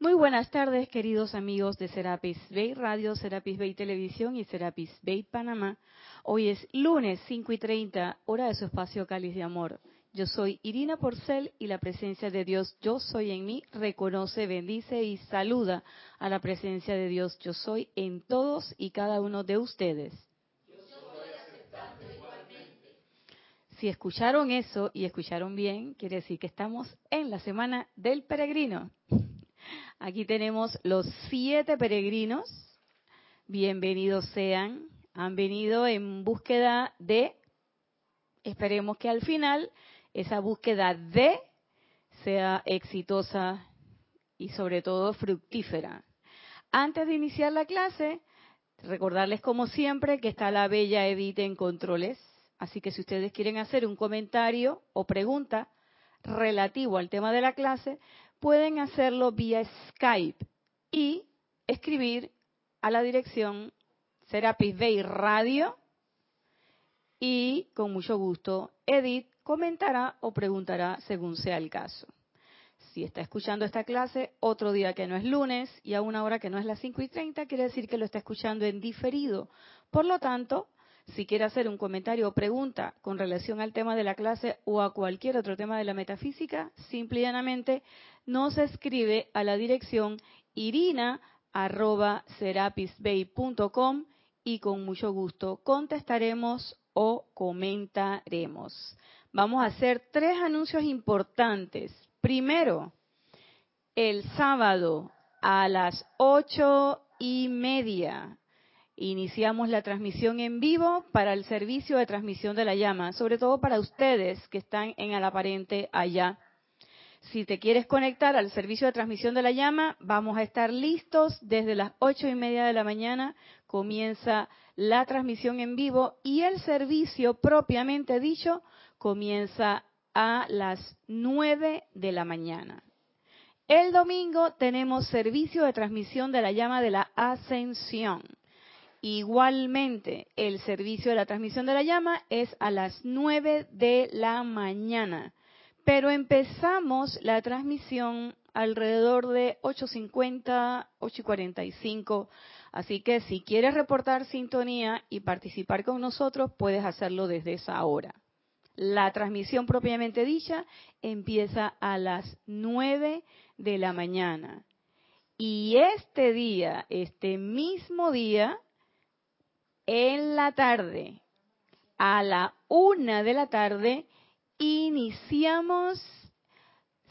Muy buenas tardes, queridos amigos de Serapis Bay Radio, Serapis Bay Televisión y Serapis Bay Panamá. Hoy es lunes 5 y 30, hora de su espacio Cáliz de Amor. Yo soy Irina Porcel y la presencia de Dios Yo Soy en mí reconoce, bendice y saluda a la presencia de Dios Yo Soy en todos y cada uno de ustedes. Si escucharon eso y escucharon bien, quiere decir que estamos en la semana del peregrino. Aquí tenemos los siete peregrinos. Bienvenidos sean. Han venido en búsqueda de, esperemos que al final esa búsqueda de sea exitosa y sobre todo fructífera. Antes de iniciar la clase, recordarles como siempre que está la bella Edith en controles. Así que si ustedes quieren hacer un comentario o pregunta relativo al tema de la clase, pueden hacerlo vía Skype y escribir a la dirección Serapis Bay Radio y con mucho gusto Edith comentará o preguntará según sea el caso. Si está escuchando esta clase otro día que no es lunes y a una hora que no es las 5 y 30, quiere decir que lo está escuchando en diferido. Por lo tanto, si quiere hacer un comentario o pregunta con relación al tema de la clase o a cualquier otro tema de la metafísica, simple y llanamente nos escribe a la dirección irina.serapisbay.com y con mucho gusto contestaremos o comentaremos. Vamos a hacer tres anuncios importantes. Primero, el sábado a las ocho y media iniciamos la transmisión en vivo para el servicio de transmisión de la llama, sobre todo para ustedes que están en el aparente allá. Si te quieres conectar al servicio de transmisión de la llama, vamos a estar listos desde las ocho y media de la mañana. Comienza la transmisión en vivo y el servicio propiamente dicho comienza a las nueve de la mañana. El domingo tenemos servicio de transmisión de la llama de la ascensión. Igualmente, el servicio de la transmisión de la llama es a las 9 de la mañana, pero empezamos la transmisión alrededor de 8.50, 8.45, así que si quieres reportar sintonía y participar con nosotros, puedes hacerlo desde esa hora. La transmisión propiamente dicha empieza a las 9 de la mañana. Y este día, este mismo día, en la tarde, a la una de la tarde, iniciamos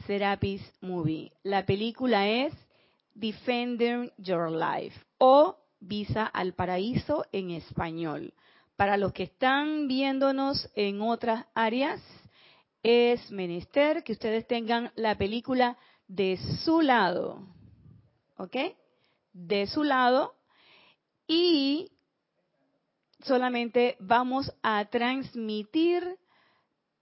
Serapis Movie. La película es Defending Your Life o Visa al Paraíso en español. Para los que están viéndonos en otras áreas, es menester que ustedes tengan la película de su lado. ¿Ok? De su lado. Y solamente vamos a transmitir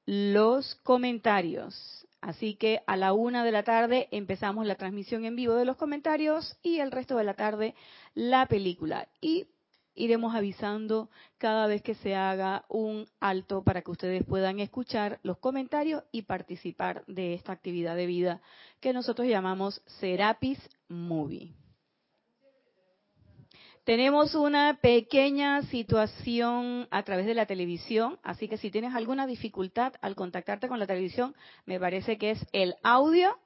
los comentarios. Así que a la una de la tarde empezamos la transmisión en vivo de los comentarios y el resto de la tarde la película. Y iremos avisando cada vez que se haga un alto para que ustedes puedan escuchar los comentarios y participar de esta actividad de vida que nosotros llamamos Serapis Movie. Tenemos una pequeña situación a través de la televisión, así que si tienes alguna dificultad al contactarte con la televisión, me parece que es el audio,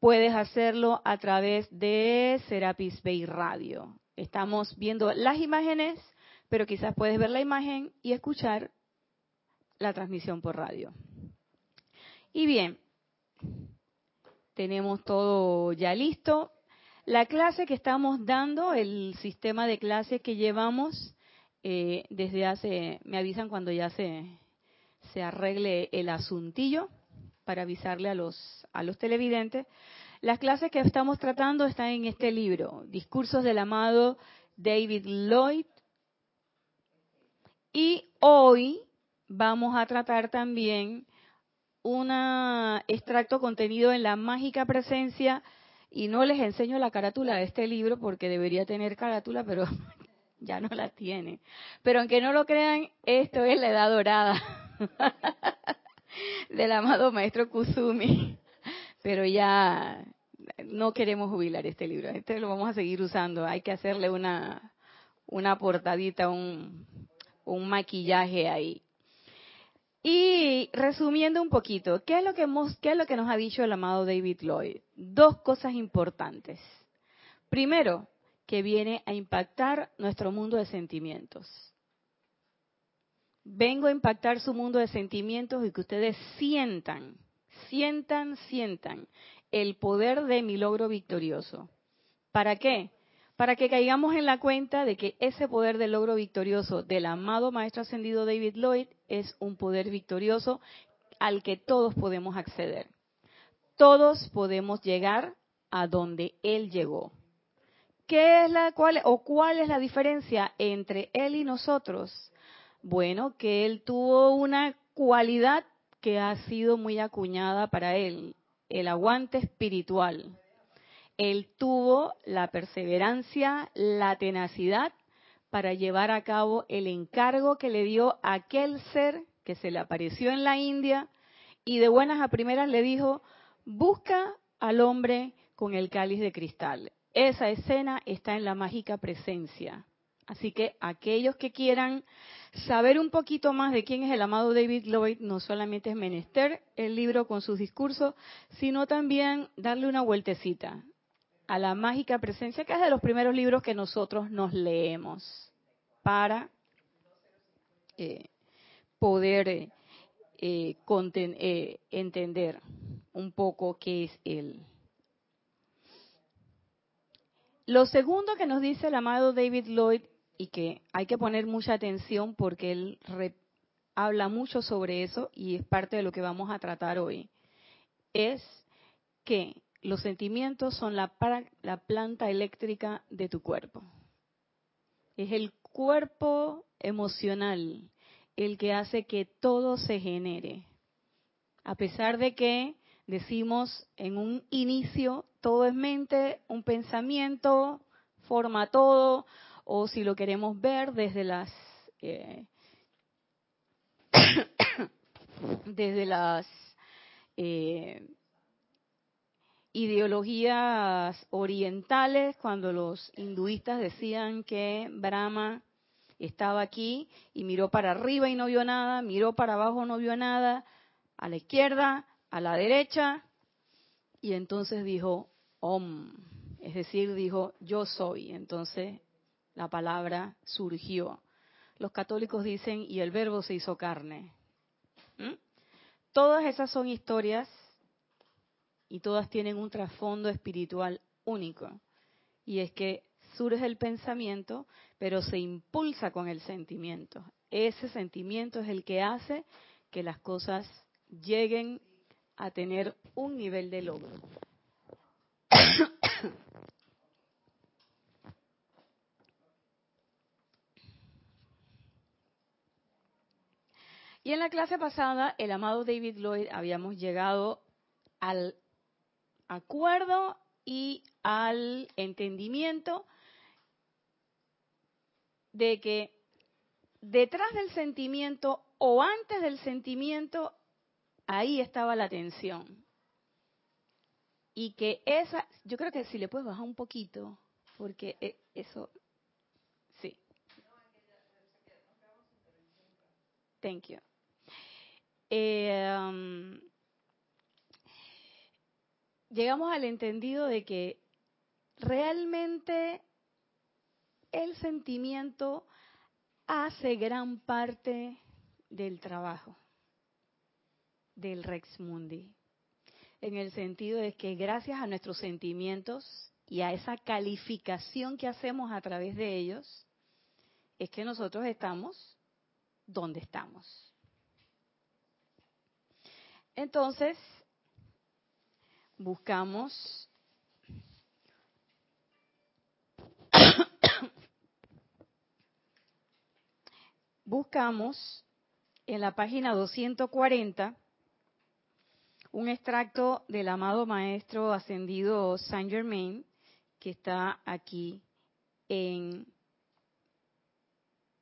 puedes hacerlo a través de Serapis Bay Radio. Estamos viendo las imágenes, pero quizás puedes ver la imagen y escuchar la transmisión por radio. Y bien, tenemos todo ya listo. La clase que estamos dando, el sistema de clase que llevamos eh, desde hace, me avisan cuando ya se, se arregle el asuntillo para avisarle a los, a los televidentes. Las clases que estamos tratando están en este libro, Discursos del amado David Lloyd. Y hoy vamos a tratar también un extracto contenido en la mágica presencia y no les enseño la carátula de este libro porque debería tener carátula, pero ya no la tiene. Pero aunque no lo crean, esto es la edad dorada del amado maestro Kusumi. Pero ya no queremos jubilar este libro. Este lo vamos a seguir usando. Hay que hacerle una, una portadita, un, un maquillaje ahí. Y resumiendo un poquito, ¿qué es, lo que hemos, ¿qué es lo que nos ha dicho el amado David Lloyd? Dos cosas importantes. Primero, que viene a impactar nuestro mundo de sentimientos. Vengo a impactar su mundo de sentimientos y que ustedes sientan, sientan, sientan el poder de mi logro victorioso. ¿Para qué? Para que caigamos en la cuenta de que ese poder del logro victorioso del amado Maestro Ascendido David Lloyd es un poder victorioso al que todos podemos acceder. Todos podemos llegar a donde Él llegó. ¿Qué es la cual o cuál es la diferencia entre Él y nosotros? Bueno, que Él tuvo una cualidad que ha sido muy acuñada para Él, el aguante espiritual. Él tuvo la perseverancia, la tenacidad para llevar a cabo el encargo que le dio aquel ser que se le apareció en la India y de buenas a primeras le dijo, busca al hombre con el cáliz de cristal. Esa escena está en la mágica presencia. Así que aquellos que quieran saber un poquito más de quién es el amado David Lloyd, no solamente es menester el libro con sus discursos, sino también darle una vueltecita a la mágica presencia, que es de los primeros libros que nosotros nos leemos para eh, poder eh, eh, entender un poco qué es él. Lo segundo que nos dice el amado David Lloyd y que hay que poner mucha atención porque él habla mucho sobre eso y es parte de lo que vamos a tratar hoy, es que los sentimientos son la, la planta eléctrica de tu cuerpo. Es el cuerpo emocional el que hace que todo se genere. A pesar de que decimos en un inicio, todo es mente, un pensamiento, forma todo, o si lo queremos ver desde las eh, desde las eh, ideologías orientales, cuando los hinduistas decían que Brahma estaba aquí y miró para arriba y no vio nada, miró para abajo no vio nada, a la izquierda, a la derecha, y entonces dijo Om, es decir, dijo yo soy. Entonces la palabra surgió. Los católicos dicen y el verbo se hizo carne. ¿Mm? Todas esas son historias y todas tienen un trasfondo espiritual único. Y es que surge el pensamiento, pero se impulsa con el sentimiento. Ese sentimiento es el que hace que las cosas lleguen a tener un nivel de logro. Y en la clase pasada, el amado David Lloyd habíamos llegado al acuerdo y al entendimiento de que detrás del sentimiento o antes del sentimiento, ahí estaba la tensión. Y que esa, yo creo que si le puedes bajar un poquito, porque eh, eso, sí. Thank you. Eh, um, llegamos al entendido de que realmente el sentimiento hace gran parte del trabajo del Rex Mundi, en el sentido de que gracias a nuestros sentimientos y a esa calificación que hacemos a través de ellos, es que nosotros estamos donde estamos. Entonces, buscamos buscamos en la página 240 un extracto del amado maestro ascendido Saint Germain que está aquí en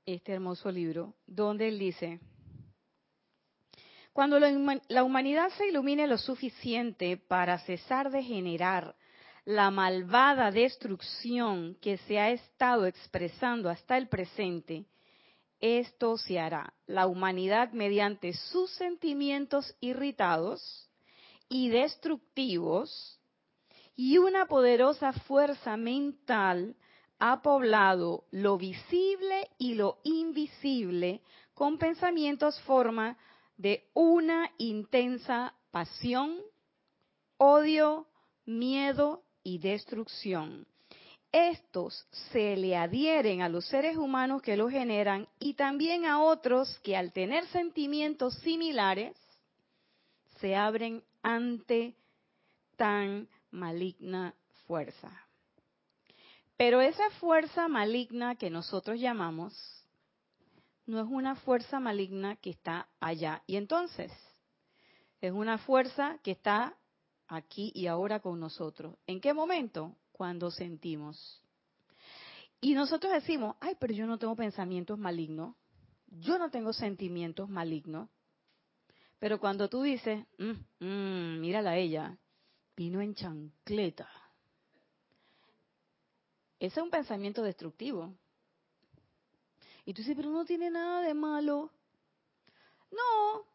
este hermoso libro, donde él dice, cuando la humanidad se ilumine lo suficiente para cesar de generar la malvada destrucción que se ha estado expresando hasta el presente, esto se hará. La humanidad mediante sus sentimientos irritados y destructivos y una poderosa fuerza mental ha poblado lo visible y lo invisible con pensamientos forma de una intensa pasión, odio, miedo y destrucción. Estos se le adhieren a los seres humanos que lo generan y también a otros que al tener sentimientos similares se abren ante tan maligna fuerza. Pero esa fuerza maligna que nosotros llamamos no es una fuerza maligna que está allá. Y entonces, es una fuerza que está aquí y ahora con nosotros. ¿En qué momento? Cuando sentimos. Y nosotros decimos, ay, pero yo no tengo pensamientos malignos, yo no tengo sentimientos malignos. Pero cuando tú dices, mm, mm, mírala a ella, vino en chancleta. Ese es un pensamiento destructivo. Y tú dices, pero no tiene nada de malo. No,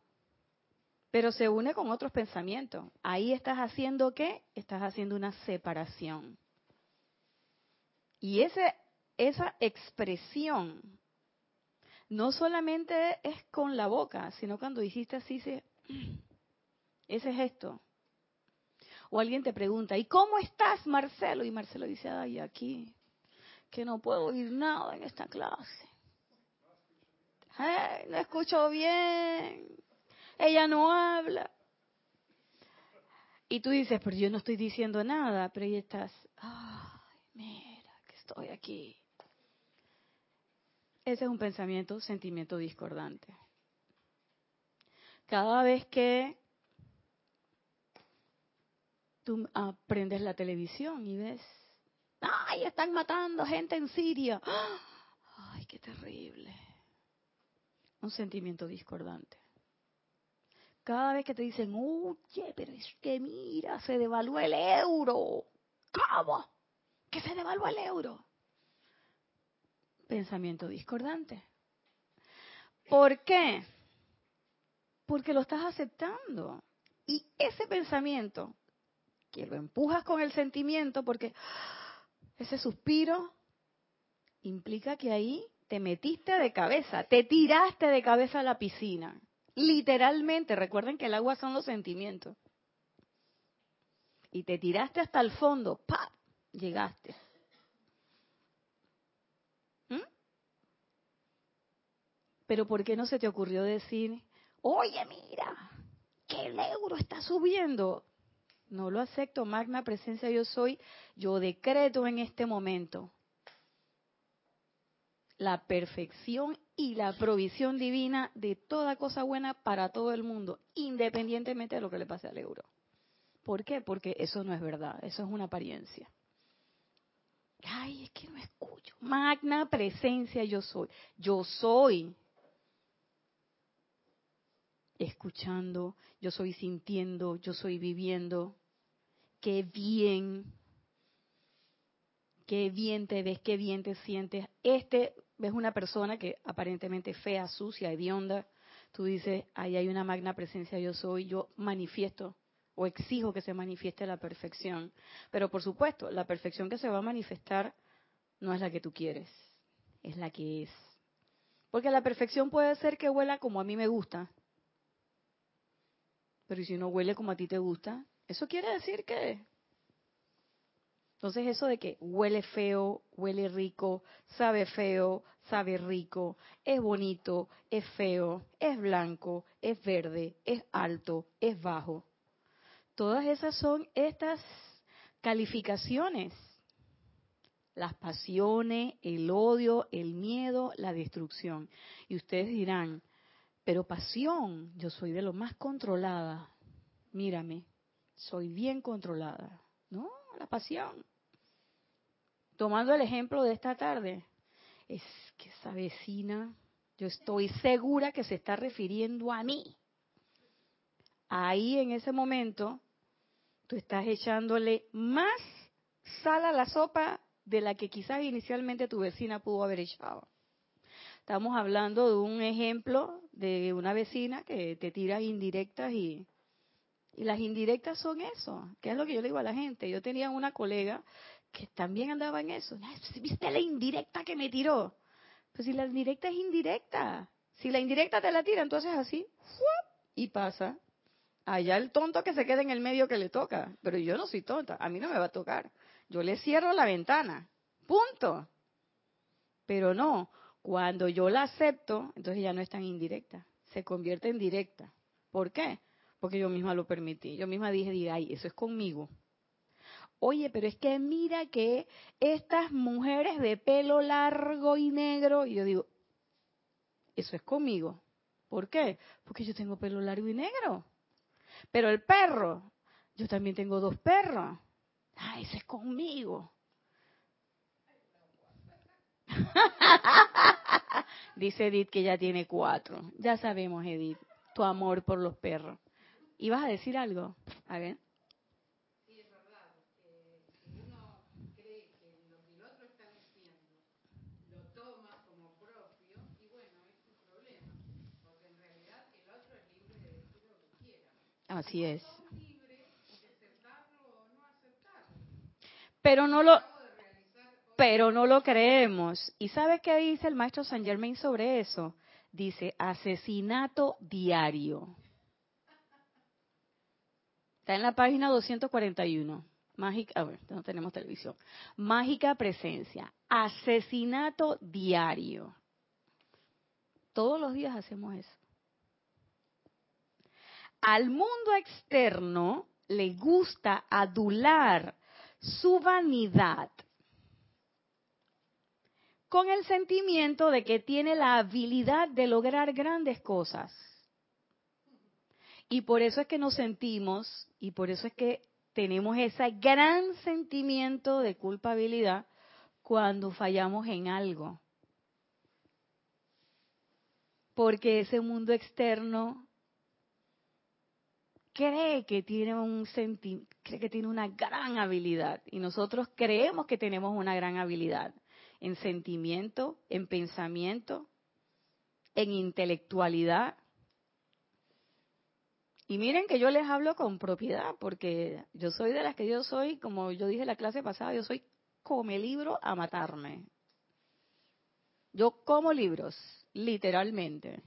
pero se une con otros pensamientos. Ahí estás haciendo qué? Estás haciendo una separación. Y ese, esa expresión no solamente es con la boca, sino cuando dijiste así, se, ese es esto. O alguien te pregunta, ¿y cómo estás, Marcelo? Y Marcelo dice, ay, aquí, que no puedo oír nada en esta clase. No escucho bien ella no habla. Y tú dices, pero yo no estoy diciendo nada, pero ahí estás, ay, mira, que estoy aquí. Ese es un pensamiento, sentimiento discordante. Cada vez que tú aprendes la televisión y ves, ay, están matando gente en Siria. Ay, qué terrible. Un sentimiento discordante. Cada vez que te dicen, oye, pero es que mira, se devaluó el euro. ¿Cómo? ¿Que se devaluó el euro? Pensamiento discordante. ¿Por qué? Porque lo estás aceptando. Y ese pensamiento, que lo empujas con el sentimiento, porque ese suspiro implica que ahí te metiste de cabeza, te tiraste de cabeza a la piscina. Literalmente, recuerden que el agua son los sentimientos. Y te tiraste hasta el fondo, ¡pap! Llegaste. ¿Mm? Pero ¿por qué no se te ocurrió decir, oye, mira, que el euro está subiendo? No lo acepto, magna presencia yo soy, yo decreto en este momento la perfección y la provisión divina de toda cosa buena para todo el mundo, independientemente de lo que le pase al euro. ¿Por qué? Porque eso no es verdad, eso es una apariencia. Ay, es que no escucho. Magna presencia yo soy. Yo soy escuchando, yo soy sintiendo, yo soy viviendo. Qué bien, qué bien te ves, qué bien te sientes. Este ves una persona que aparentemente fea, sucia, hedionda, tú dices, ahí hay una magna presencia yo soy, yo manifiesto o exijo que se manifieste la perfección. Pero por supuesto, la perfección que se va a manifestar no es la que tú quieres, es la que es. Porque la perfección puede ser que huela como a mí me gusta. Pero si no huele como a ti te gusta, eso quiere decir que entonces eso de que huele feo, huele rico, sabe feo, sabe rico, es bonito, es feo, es blanco, es verde, es alto, es bajo. Todas esas son estas calificaciones. Las pasiones, el odio, el miedo, la destrucción. Y ustedes dirán, pero pasión, yo soy de lo más controlada. Mírame, soy bien controlada. No, la pasión tomando el ejemplo de esta tarde, es que esa vecina, yo estoy segura que se está refiriendo a mí. Ahí en ese momento, tú estás echándole más sala la sopa de la que quizás inicialmente tu vecina pudo haber echado. Estamos hablando de un ejemplo de una vecina que te tira indirectas y, y las indirectas son eso, que es lo que yo le digo a la gente. Yo tenía una colega que también andaba en eso. ¿Viste la indirecta que me tiró? Pues si la indirecta es indirecta. Si la indirecta te la tira, entonces así, y pasa. Allá el tonto que se queda en el medio que le toca. Pero yo no soy tonta, a mí no me va a tocar. Yo le cierro la ventana. Punto. Pero no, cuando yo la acepto, entonces ya no es tan indirecta. Se convierte en directa. ¿Por qué? Porque yo misma lo permití. Yo misma dije, ay, eso es conmigo. Oye, pero es que mira que estas mujeres de pelo largo y negro, y yo digo, eso es conmigo. ¿Por qué? Porque yo tengo pelo largo y negro. Pero el perro, yo también tengo dos perros. Ah, ese es conmigo. Dice Edith que ya tiene cuatro. Ya sabemos, Edith, tu amor por los perros. ¿Ibas a decir algo? A ver. Así es. Pero no lo pero no lo creemos. ¿Y sabe qué dice el maestro Saint Germain sobre eso? Dice asesinato diario. Está en la página 241. Mágica, a ver, no tenemos televisión. Mágica presencia. Asesinato diario. Todos los días hacemos eso. Al mundo externo le gusta adular su vanidad con el sentimiento de que tiene la habilidad de lograr grandes cosas. Y por eso es que nos sentimos, y por eso es que tenemos ese gran sentimiento de culpabilidad cuando fallamos en algo. Porque ese mundo externo cree que tiene un cree que tiene una gran habilidad y nosotros creemos que tenemos una gran habilidad en sentimiento, en pensamiento, en intelectualidad. Y miren que yo les hablo con propiedad, porque yo soy de las que yo soy, como yo dije en la clase pasada, yo soy come libro a matarme. Yo como libros, literalmente.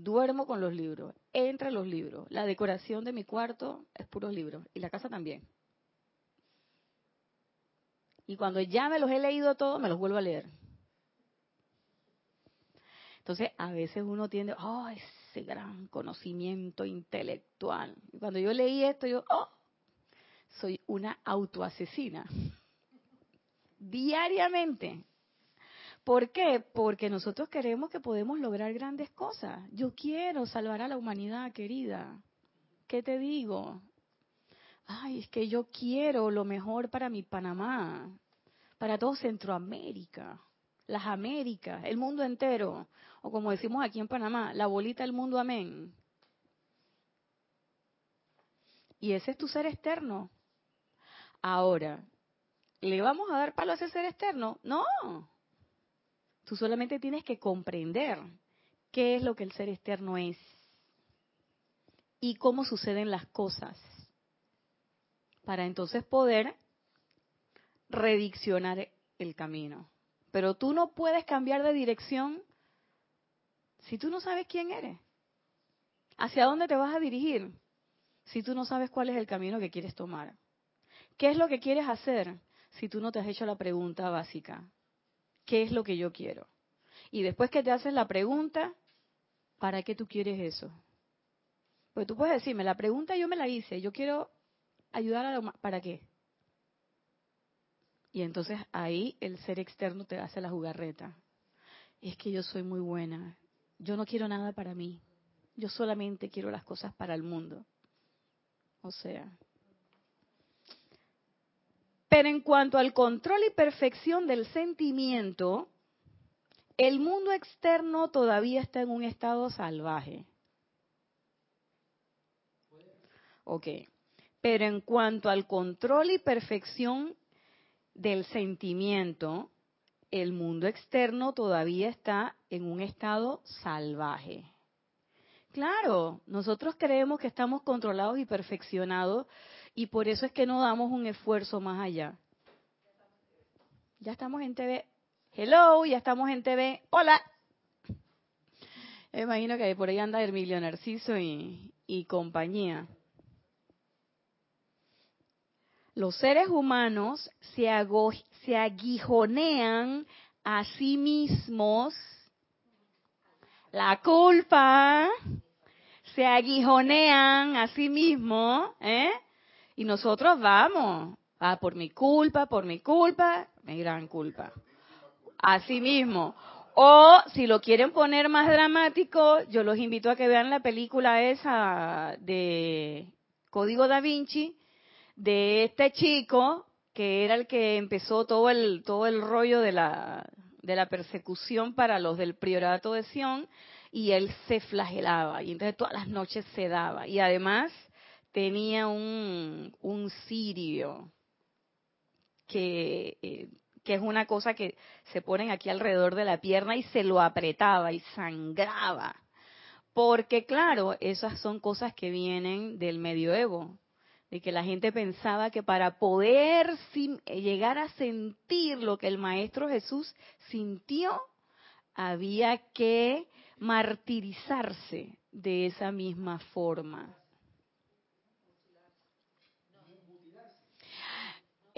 Duermo con los libros, entre los libros. La decoración de mi cuarto es puros libros y la casa también. Y cuando ya me los he leído todos, me los vuelvo a leer. Entonces, a veces uno tiende, oh, ese gran conocimiento intelectual. Y cuando yo leí esto, yo, oh, soy una autoasesina. Diariamente. ¿Por qué? Porque nosotros queremos que podemos lograr grandes cosas. Yo quiero salvar a la humanidad, querida. ¿Qué te digo? Ay, es que yo quiero lo mejor para mi Panamá, para todo Centroamérica, las Américas, el mundo entero. O como decimos aquí en Panamá, la bolita del mundo, amén. Y ese es tu ser externo. Ahora, ¿le vamos a dar palo a ese ser externo? No, Tú solamente tienes que comprender qué es lo que el ser externo es y cómo suceden las cosas para entonces poder rediccionar el camino. Pero tú no puedes cambiar de dirección si tú no sabes quién eres. ¿Hacia dónde te vas a dirigir? Si tú no sabes cuál es el camino que quieres tomar. ¿Qué es lo que quieres hacer si tú no te has hecho la pregunta básica? ¿Qué es lo que yo quiero? Y después que te haces la pregunta, ¿para qué tú quieres eso? Pues tú puedes decirme, la pregunta yo me la hice, yo quiero ayudar a la ¿para qué? Y entonces ahí el ser externo te hace la jugarreta. Es que yo soy muy buena, yo no quiero nada para mí, yo solamente quiero las cosas para el mundo. O sea, pero en cuanto al control y perfección del sentimiento, el mundo externo todavía está en un estado salvaje. Ok. Pero en cuanto al control y perfección del sentimiento, el mundo externo todavía está en un estado salvaje. Claro, nosotros creemos que estamos controlados y perfeccionados y por eso es que no damos un esfuerzo más allá. Ya estamos en TV. Hello, ya estamos en TV. Hola. imagino que por ahí anda Emilio Narciso y, y compañía. Los seres humanos se, se aguijonean a sí mismos la culpa, se aguijonean a sí mismos, ¿eh? Y nosotros vamos, ah, por mi culpa, por mi culpa, mi gran culpa. Así mismo. O si lo quieren poner más dramático, yo los invito a que vean la película esa de Código da Vinci, de este chico que era el que empezó todo el todo el rollo de la de la persecución para los del priorato de Sion y él se flagelaba y entonces todas las noches se daba y además tenía un, un cirio que, eh, que es una cosa que se ponen aquí alrededor de la pierna y se lo apretaba y sangraba. Porque claro, esas son cosas que vienen del medioevo, de que la gente pensaba que para poder llegar a sentir lo que el Maestro Jesús sintió, había que martirizarse de esa misma forma.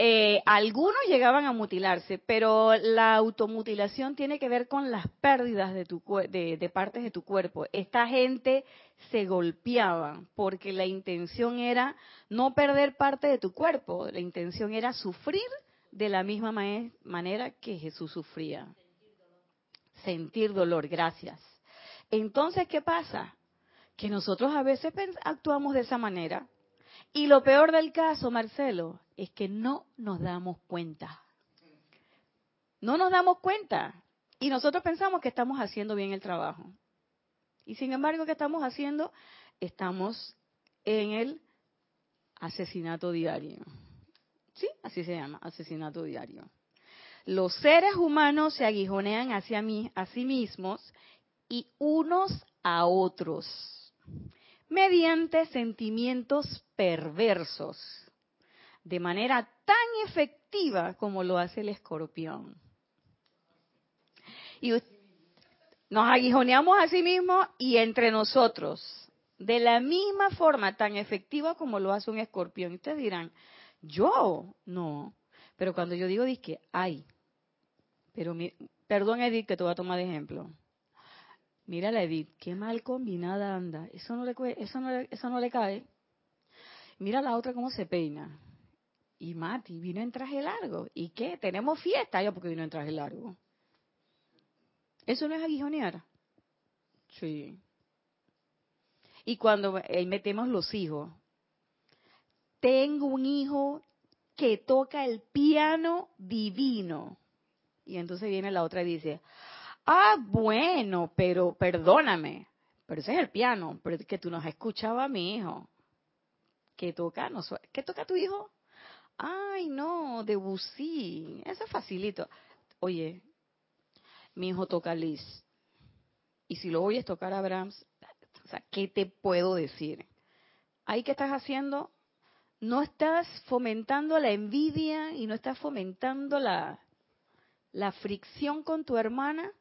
Eh, algunos llegaban a mutilarse, pero la automutilación tiene que ver con las pérdidas de, tu, de, de partes de tu cuerpo. Esta gente se golpeaba porque la intención era no perder parte de tu cuerpo, la intención era sufrir de la misma manera que Jesús sufría. Sentir dolor, gracias. Entonces, ¿qué pasa? Que nosotros a veces actuamos de esa manera y lo peor del caso, Marcelo, es que no nos damos cuenta. No nos damos cuenta. Y nosotros pensamos que estamos haciendo bien el trabajo. Y sin embargo, ¿qué estamos haciendo? Estamos en el asesinato diario. Sí, así se llama, asesinato diario. Los seres humanos se aguijonean hacia mí, a sí mismos y unos a otros mediante sentimientos perversos, de manera tan efectiva como lo hace el escorpión. Y nos aguijoneamos a sí mismos y entre nosotros, de la misma forma tan efectiva como lo hace un escorpión. Y ustedes dirán, yo no. Pero cuando yo digo, que ay, pero mi, perdón Edith que te voy a tomar de ejemplo. Mira la Edith, qué mal combinada anda. Eso no le, eso no, eso no le cae. Mira la otra cómo se peina. Y Mati vino en traje largo. ¿Y qué? Tenemos fiesta ya porque vino en traje largo. Eso no es aguijonear. Sí. Y cuando eh, metemos los hijos, tengo un hijo que toca el piano divino. Y entonces viene la otra y dice, Ah, bueno, pero perdóname, pero ese es el piano, pero es que tú nos escuchaba a mi hijo. ¿Qué toca? No, ¿Qué toca tu hijo? Ay, no, Debussy, eso es facilito. Oye, mi hijo toca Liz. Y si lo oyes tocar a Brahms, o sea, ¿qué te puedo decir? Ahí que estás haciendo, no estás fomentando la envidia y no estás fomentando la, la fricción con tu hermana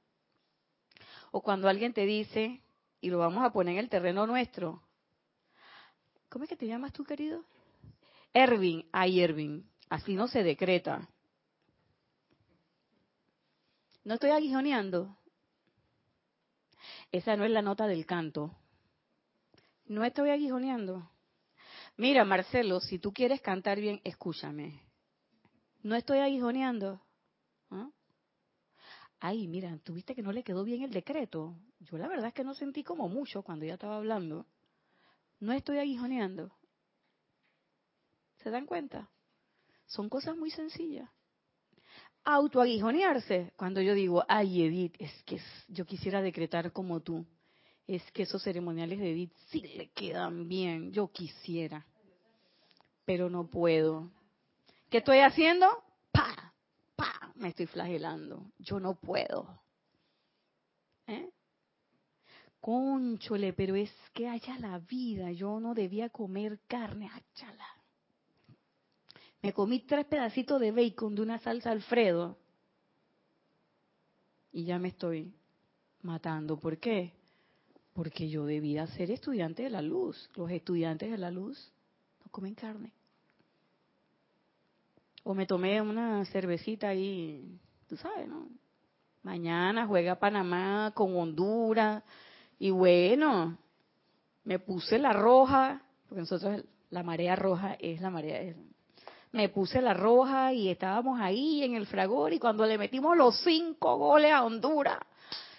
o cuando alguien te dice, y lo vamos a poner en el terreno nuestro, ¿cómo es que te llamas tú, querido? Ervin, ay Ervin, así no se decreta. No estoy aguijoneando. Esa no es la nota del canto. No estoy aguijoneando. Mira, Marcelo, si tú quieres cantar bien, escúchame. No estoy aguijoneando. Ay, mira, tuviste que no le quedó bien el decreto. Yo la verdad es que no sentí como mucho cuando ella estaba hablando. No estoy aguijoneando. ¿Se dan cuenta? Son cosas muy sencillas. Autoaguijonearse, cuando yo digo, ay Edith, es que yo quisiera decretar como tú. Es que esos ceremoniales de Edith sí le quedan bien, yo quisiera. Pero no puedo. ¿Qué estoy haciendo? Me estoy flagelando. Yo no puedo. ¿Eh? Conchole, pero es que haya la vida. Yo no debía comer carne, achala. Me comí tres pedacitos de bacon de una salsa Alfredo y ya me estoy matando. ¿Por qué? Porque yo debía ser estudiante de la luz. Los estudiantes de la luz no comen carne. O me tomé una cervecita ahí, tú sabes, ¿no? Mañana juega Panamá con Honduras. Y bueno, me puse la roja, porque nosotros la marea roja es la marea. Me puse la roja y estábamos ahí en el fragor y cuando le metimos los cinco goles a Honduras,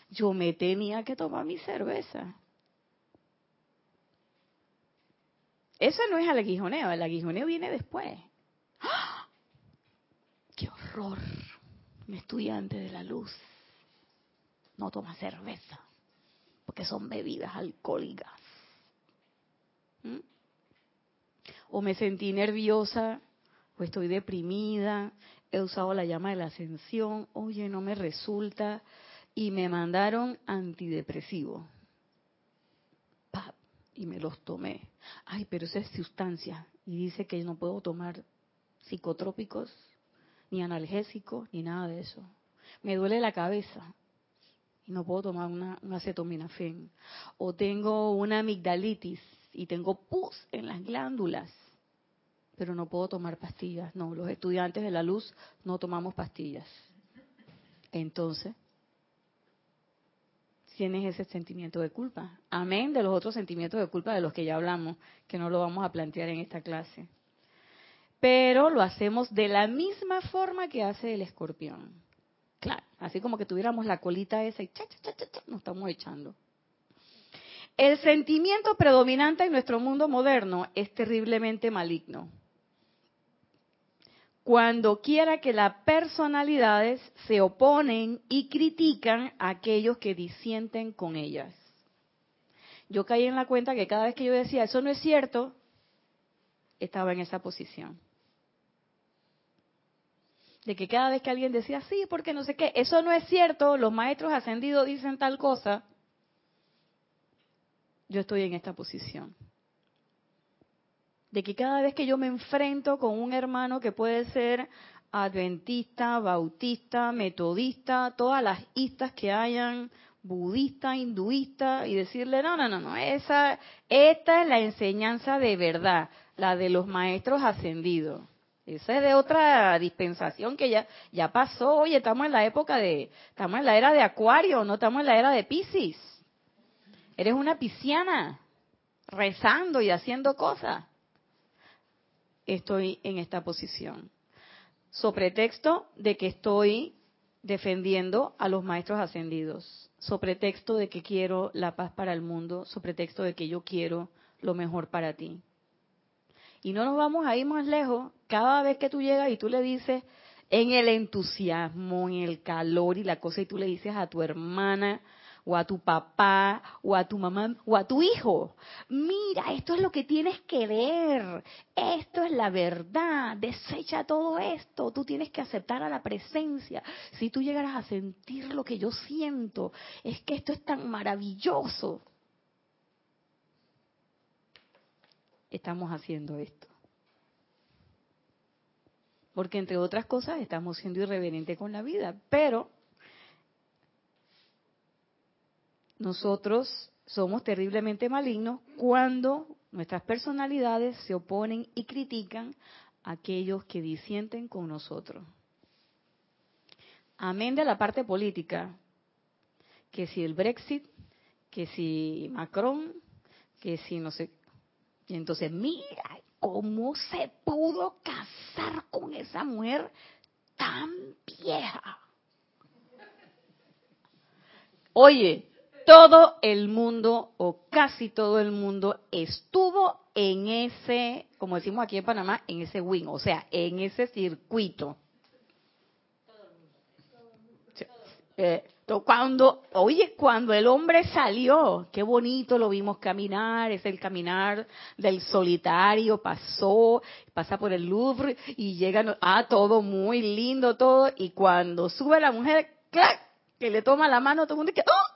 yo me tenía que tomar mi cerveza. Eso no es el aguijoneo, el aguijoneo viene después. ¡Ah! ¡Qué horror! Un estudiante de la luz no toma cerveza, porque son bebidas alcohólicas. ¿Mm? O me sentí nerviosa, o estoy deprimida, he usado la llama de la ascensión, oye, no me resulta, y me mandaron antidepresivo. Y me los tomé. Ay, pero esa es sustancia. Y dice que no puedo tomar psicotrópicos, ni analgésicos, ni nada de eso. Me duele la cabeza y no puedo tomar una, una acetaminofén. O tengo una amigdalitis y tengo pus en las glándulas, pero no puedo tomar pastillas. No, los estudiantes de la luz no tomamos pastillas. Entonces, tienes ese sentimiento de culpa. Amén de los otros sentimientos de culpa de los que ya hablamos, que no lo vamos a plantear en esta clase. Pero lo hacemos de la misma forma que hace el escorpión. Claro, así como que tuviéramos la colita esa y cha, cha, cha, cha, nos estamos echando. El sentimiento predominante en nuestro mundo moderno es terriblemente maligno cuando quiera que las personalidades se oponen y critican a aquellos que disienten con ellas. Yo caí en la cuenta que cada vez que yo decía, eso no es cierto, estaba en esa posición. De que cada vez que alguien decía, sí, porque no sé qué, eso no es cierto, los maestros ascendidos dicen tal cosa, yo estoy en esta posición de que cada vez que yo me enfrento con un hermano que puede ser adventista, bautista, metodista, todas las istas que hayan, budista, hinduista, y decirle, no, no, no, no, esa, esta es la enseñanza de verdad, la de los maestros ascendidos. Esa es de otra dispensación que ya, ya pasó. Oye, estamos en la época de, estamos en la era de Acuario, no estamos en la era de Pisces. Eres una pisciana, rezando y haciendo cosas estoy en esta posición. So pretexto de que estoy defendiendo a los maestros ascendidos. So pretexto de que quiero la paz para el mundo. So pretexto de que yo quiero lo mejor para ti. Y no nos vamos a ir más lejos. Cada vez que tú llegas y tú le dices, en el entusiasmo, en el calor y la cosa, y tú le dices a tu hermana, o a tu papá, o a tu mamá, o a tu hijo. Mira, esto es lo que tienes que ver. Esto es la verdad. Desecha todo esto. Tú tienes que aceptar a la presencia. Si tú llegaras a sentir lo que yo siento, es que esto es tan maravilloso. Estamos haciendo esto. Porque entre otras cosas estamos siendo irreverentes con la vida, pero nosotros somos terriblemente malignos cuando nuestras personalidades se oponen y critican a aquellos que disienten con nosotros. Amén de la parte política, que si el Brexit, que si Macron, que si no sé. Y entonces, mira cómo se pudo casar con esa mujer tan vieja. Oye, todo el mundo o casi todo el mundo estuvo en ese, como decimos aquí en Panamá, en ese wing, o sea, en ese circuito. Eh, Cuando, oye, cuando el hombre salió, qué bonito lo vimos caminar, es el caminar del solitario, pasó, pasa por el Louvre y llega, ah, todo muy lindo, todo, y cuando sube la mujer, ¡clac! que le toma la mano, todo el mundo que, ¡oh!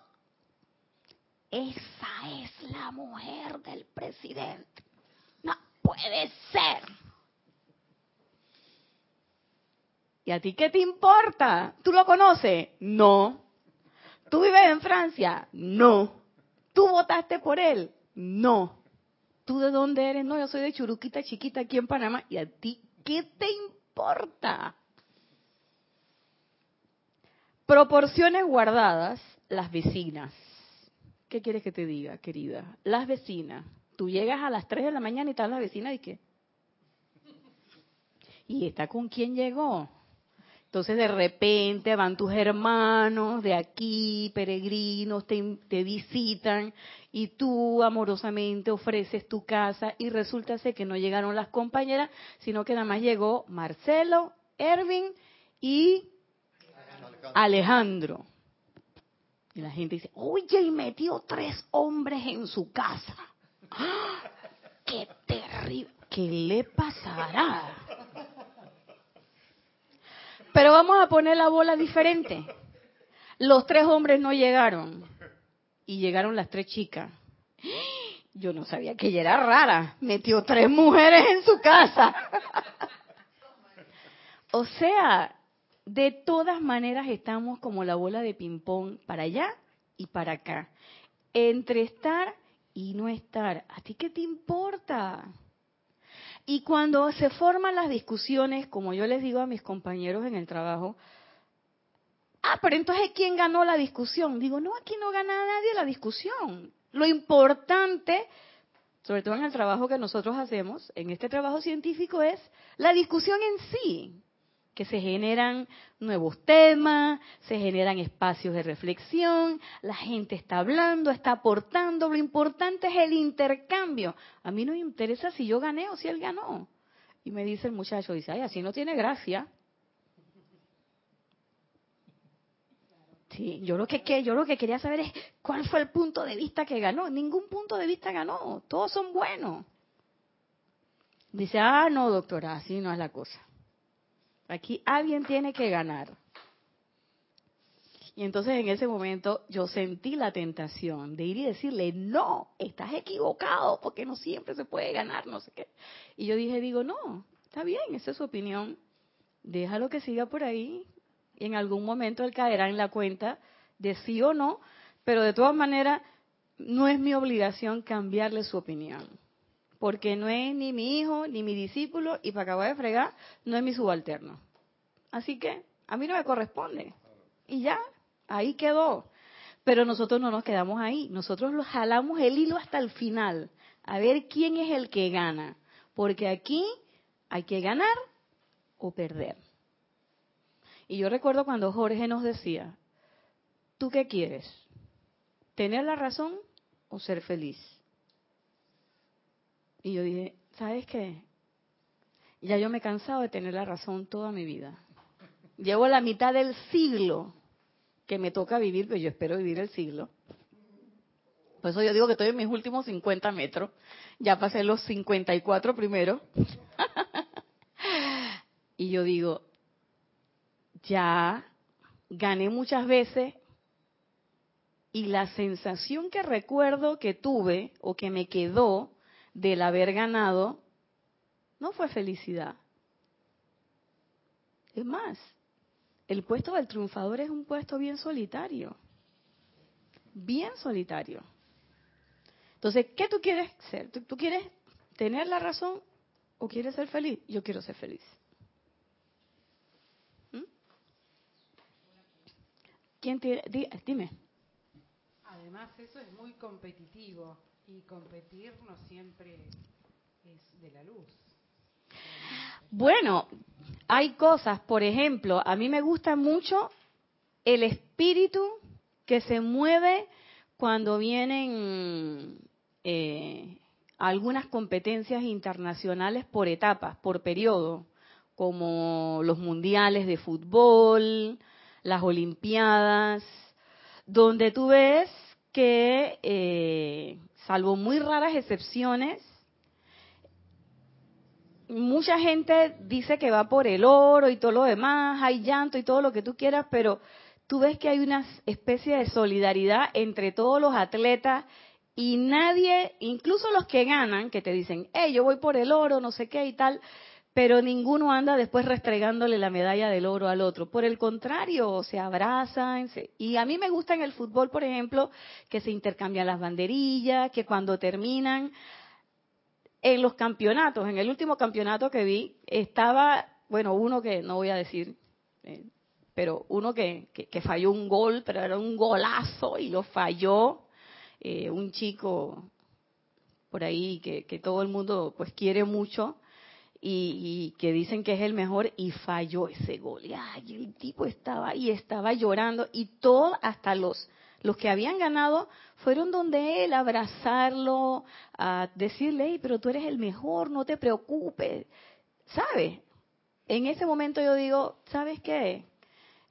Esa es la mujer del presidente. No puede ser. ¿Y a ti qué te importa? ¿Tú lo conoces? No. ¿Tú vives en Francia? No. ¿Tú votaste por él? No. ¿Tú de dónde eres? No, yo soy de Churuquita chiquita aquí en Panamá. ¿Y a ti qué te importa? Proporciones guardadas, las vecinas. ¿Qué quieres que te diga, querida? Las vecinas. Tú llegas a las 3 de la mañana y están las vecinas y qué? ¿Y está con quién llegó? Entonces de repente van tus hermanos de aquí, peregrinos, te, visitan y tú amorosamente ofreces tu casa y resulta ser que no llegaron las compañeras, sino que nada más llegó Marcelo, Ervin y Alejandro. Y la gente dice, oye, y metió tres hombres en su casa. ¡Ah! ¡Qué terrible! ¿Qué le pasará? Pero vamos a poner la bola diferente. Los tres hombres no llegaron y llegaron las tres chicas. Yo no sabía que ella era rara. Metió tres mujeres en su casa. o sea, de todas maneras estamos como la bola de ping-pong para allá y para acá. Entre estar y no estar. ¿A ti qué te importa? Y cuando se forman las discusiones, como yo les digo a mis compañeros en el trabajo, ah, pero entonces ¿quién ganó la discusión? Digo, no, aquí no gana nadie la discusión. Lo importante, sobre todo en el trabajo que nosotros hacemos, en este trabajo científico, es la discusión en sí que se generan nuevos temas, se generan espacios de reflexión, la gente está hablando, está aportando, lo importante es el intercambio. A mí no me interesa si yo gané o si él ganó. Y me dice el muchacho, dice, ay, así no tiene gracia. Sí, yo lo que, yo lo que quería saber es cuál fue el punto de vista que ganó. Ningún punto de vista ganó, todos son buenos. Dice, ah, no, doctora, así no es la cosa. Aquí alguien tiene que ganar. Y entonces en ese momento yo sentí la tentación de ir y decirle, no, estás equivocado, porque no siempre se puede ganar, no sé qué. Y yo dije, digo, no, está bien, esa es su opinión, déjalo que siga por ahí, y en algún momento él caerá en la cuenta de sí o no, pero de todas maneras no es mi obligación cambiarle su opinión porque no es ni mi hijo ni mi discípulo y para acabar de fregar, no es mi subalterno. Así que a mí no me corresponde. Y ya, ahí quedó. Pero nosotros no nos quedamos ahí, nosotros lo jalamos el hilo hasta el final, a ver quién es el que gana. Porque aquí hay que ganar o perder. Y yo recuerdo cuando Jorge nos decía, ¿tú qué quieres? ¿Tener la razón o ser feliz? Y yo dije, ¿sabes qué? Ya yo me he cansado de tener la razón toda mi vida. Llevo la mitad del siglo que me toca vivir, pero yo espero vivir el siglo. Por eso yo digo que estoy en mis últimos 50 metros. Ya pasé los 54 primero. y yo digo, ya gané muchas veces y la sensación que recuerdo que tuve o que me quedó del haber ganado no fue felicidad. Es más, el puesto del triunfador es un puesto bien solitario. Bien solitario. Entonces, ¿qué tú quieres ser? ¿Tú, quieres tener la razón o quieres ser feliz? Yo quiero ser feliz. ¿Mm? ¿Quién te, dime. Además, eso es muy competitivo. Y competir no siempre es de la luz. Bueno, hay cosas, por ejemplo, a mí me gusta mucho el espíritu que se mueve cuando vienen eh, algunas competencias internacionales por etapas, por periodo, como los mundiales de fútbol, las olimpiadas, donde tú ves que, eh, salvo muy raras excepciones, mucha gente dice que va por el oro y todo lo demás, hay llanto y todo lo que tú quieras, pero tú ves que hay una especie de solidaridad entre todos los atletas y nadie, incluso los que ganan, que te dicen, hey, yo voy por el oro, no sé qué y tal, pero ninguno anda después restregándole la medalla del oro al otro. Por el contrario, se abrazan. Y a mí me gusta en el fútbol, por ejemplo, que se intercambian las banderillas, que cuando terminan en los campeonatos, en el último campeonato que vi, estaba, bueno, uno que no voy a decir, eh, pero uno que, que, falló un gol, pero era un golazo y lo falló eh, un chico por ahí que, que todo el mundo pues quiere mucho y, que dicen que es el mejor y falló ese gol. Y ay, el tipo estaba ahí, estaba llorando y todos, hasta los, los que habían ganado, fueron donde él abrazarlo, a decirle, pero tú eres el mejor, no te preocupes. ¿Sabes? En ese momento yo digo, ¿sabes qué?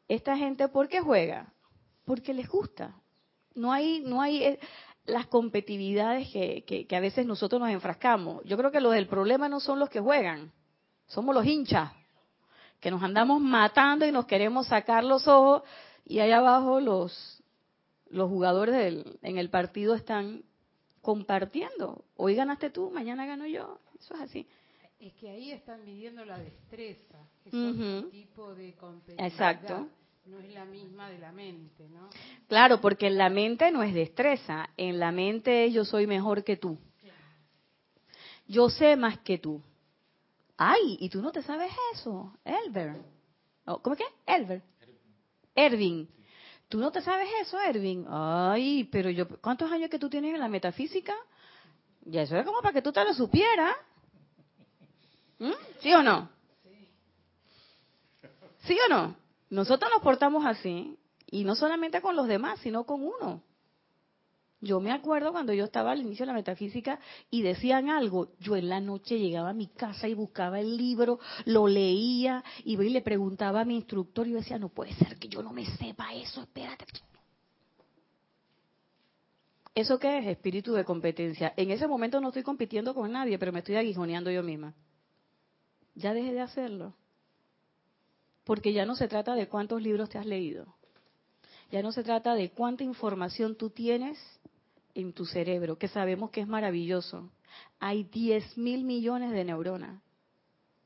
Esta gente, ¿por qué juega? Porque les gusta. No hay, no hay, eh, las competitividades que, que, a veces nosotros nos enfrascamos. Yo creo que los del problema no son los que juegan, somos los hinchas, que nos andamos matando y nos queremos sacar los ojos y allá abajo los, los jugadores del, en el partido están compartiendo. Hoy ganaste tú, mañana gano yo. Eso es así. Es que ahí están midiendo la destreza, es otro tipo de competitividad. Exacto no es la misma de la mente, ¿no? Claro, porque en la mente no es destreza, en la mente es yo soy mejor que tú. Yo sé más que tú. Ay, y tú no te sabes eso, Elber. Oh, ¿Cómo es que? Elber. Ervin. ¿Tú no te sabes eso, Ervin? Ay, pero yo, ¿cuántos años que tú tienes en la metafísica? Ya eso es como para que tú te lo supieras. ¿Mm? ¿Sí o no? ¿Sí o no? Nosotros nos portamos así, y no solamente con los demás, sino con uno. Yo me acuerdo cuando yo estaba al inicio de la metafísica y decían algo, yo en la noche llegaba a mi casa y buscaba el libro, lo leía, y le preguntaba a mi instructor y yo decía, no puede ser que yo no me sepa eso, espérate. ¿Eso qué es? Espíritu de competencia. En ese momento no estoy compitiendo con nadie, pero me estoy aguijoneando yo misma. Ya dejé de hacerlo porque ya no se trata de cuántos libros te has leído, ya no se trata de cuánta información tú tienes en tu cerebro, que sabemos que es maravilloso. Hay 10 mil millones de neuronas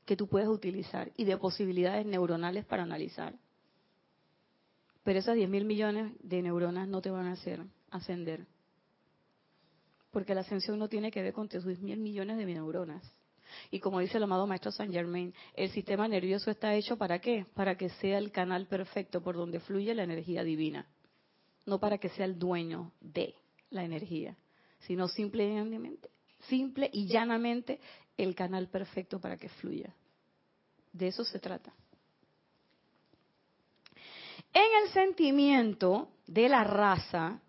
que tú puedes utilizar y de posibilidades neuronales para analizar. Pero esas 10 mil millones de neuronas no te van a hacer ascender. Porque la ascensión no tiene que ver con tus 10 mil millones de neuronas. Y como dice el amado maestro Saint Germain, el sistema nervioso está hecho para qué? Para que sea el canal perfecto por donde fluye la energía divina. No para que sea el dueño de la energía, sino simplemente, simple y llanamente el canal perfecto para que fluya. De eso se trata. En el sentimiento de la raza,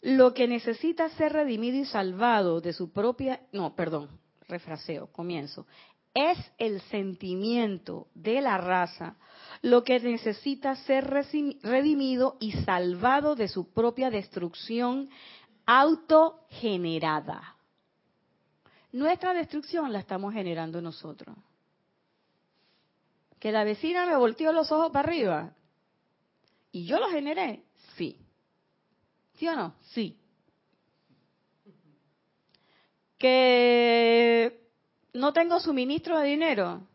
lo que necesita ser redimido y salvado de su propia, no, perdón, refraseo, comienzo, es el sentimiento de la raza lo que necesita ser redimido y salvado de su propia destrucción autogenerada. Nuestra destrucción la estamos generando nosotros. Que la vecina me volteó los ojos para arriba. ¿Y yo lo generé? Sí. ¿Sí o no? Sí. Que no tengo suministro de dinero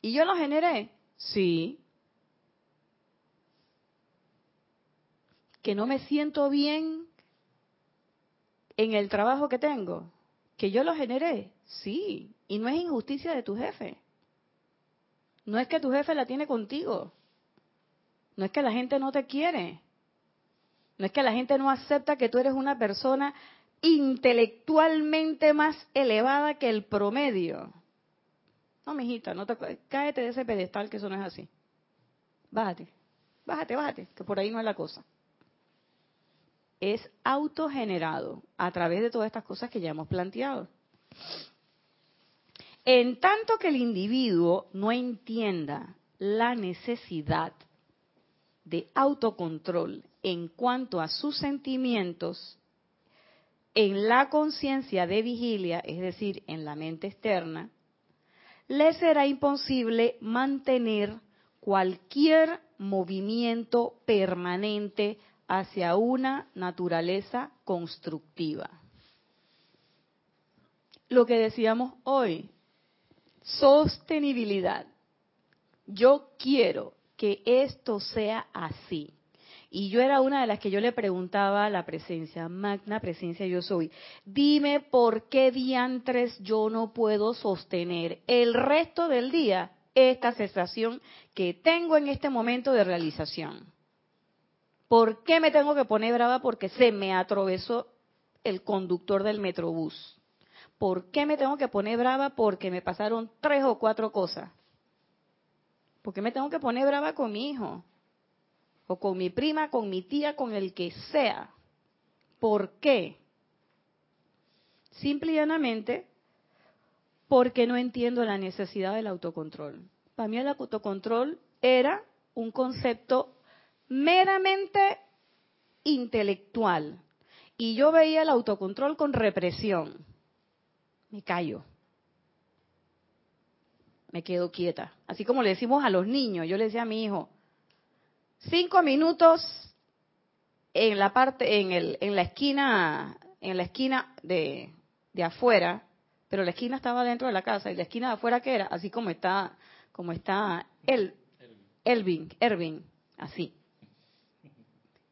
y yo lo generé, sí. Que no me siento bien en el trabajo que tengo, que yo lo generé, sí. Y no es injusticia de tu jefe. No es que tu jefe la tiene contigo. No es que la gente no te quiere. No es que la gente no acepta que tú eres una persona intelectualmente más elevada que el promedio. No, mijita, no te, cáete de ese pedestal que eso no es así. Bájate, bájate, bájate, que por ahí no es la cosa. Es autogenerado a través de todas estas cosas que ya hemos planteado. En tanto que el individuo no entienda la necesidad de autocontrol en cuanto a sus sentimientos en la conciencia de vigilia, es decir, en la mente externa, le será imposible mantener cualquier movimiento permanente hacia una naturaleza constructiva. Lo que decíamos hoy, sostenibilidad. Yo quiero que esto sea así. Y yo era una de las que yo le preguntaba a la presencia, magna presencia yo soy, dime por qué diantres yo no puedo sostener el resto del día esta sensación que tengo en este momento de realización. ¿Por qué me tengo que poner brava? Porque se me atravesó el conductor del metrobús. ¿Por qué me tengo que poner brava? Porque me pasaron tres o cuatro cosas. ¿Por qué me tengo que poner brava con mi hijo? O con mi prima, con mi tía, con el que sea. ¿Por qué? Simple y llanamente porque no entiendo la necesidad del autocontrol. Para mí el autocontrol era un concepto meramente intelectual. Y yo veía el autocontrol con represión. Me callo. Me quedo quieta. Así como le decimos a los niños, yo le decía a mi hijo, cinco minutos en la parte, en, el, en la esquina, en la esquina de, de afuera, pero la esquina estaba dentro de la casa y la esquina de afuera que era, así como está, como está el, Elvin, Ervin, así.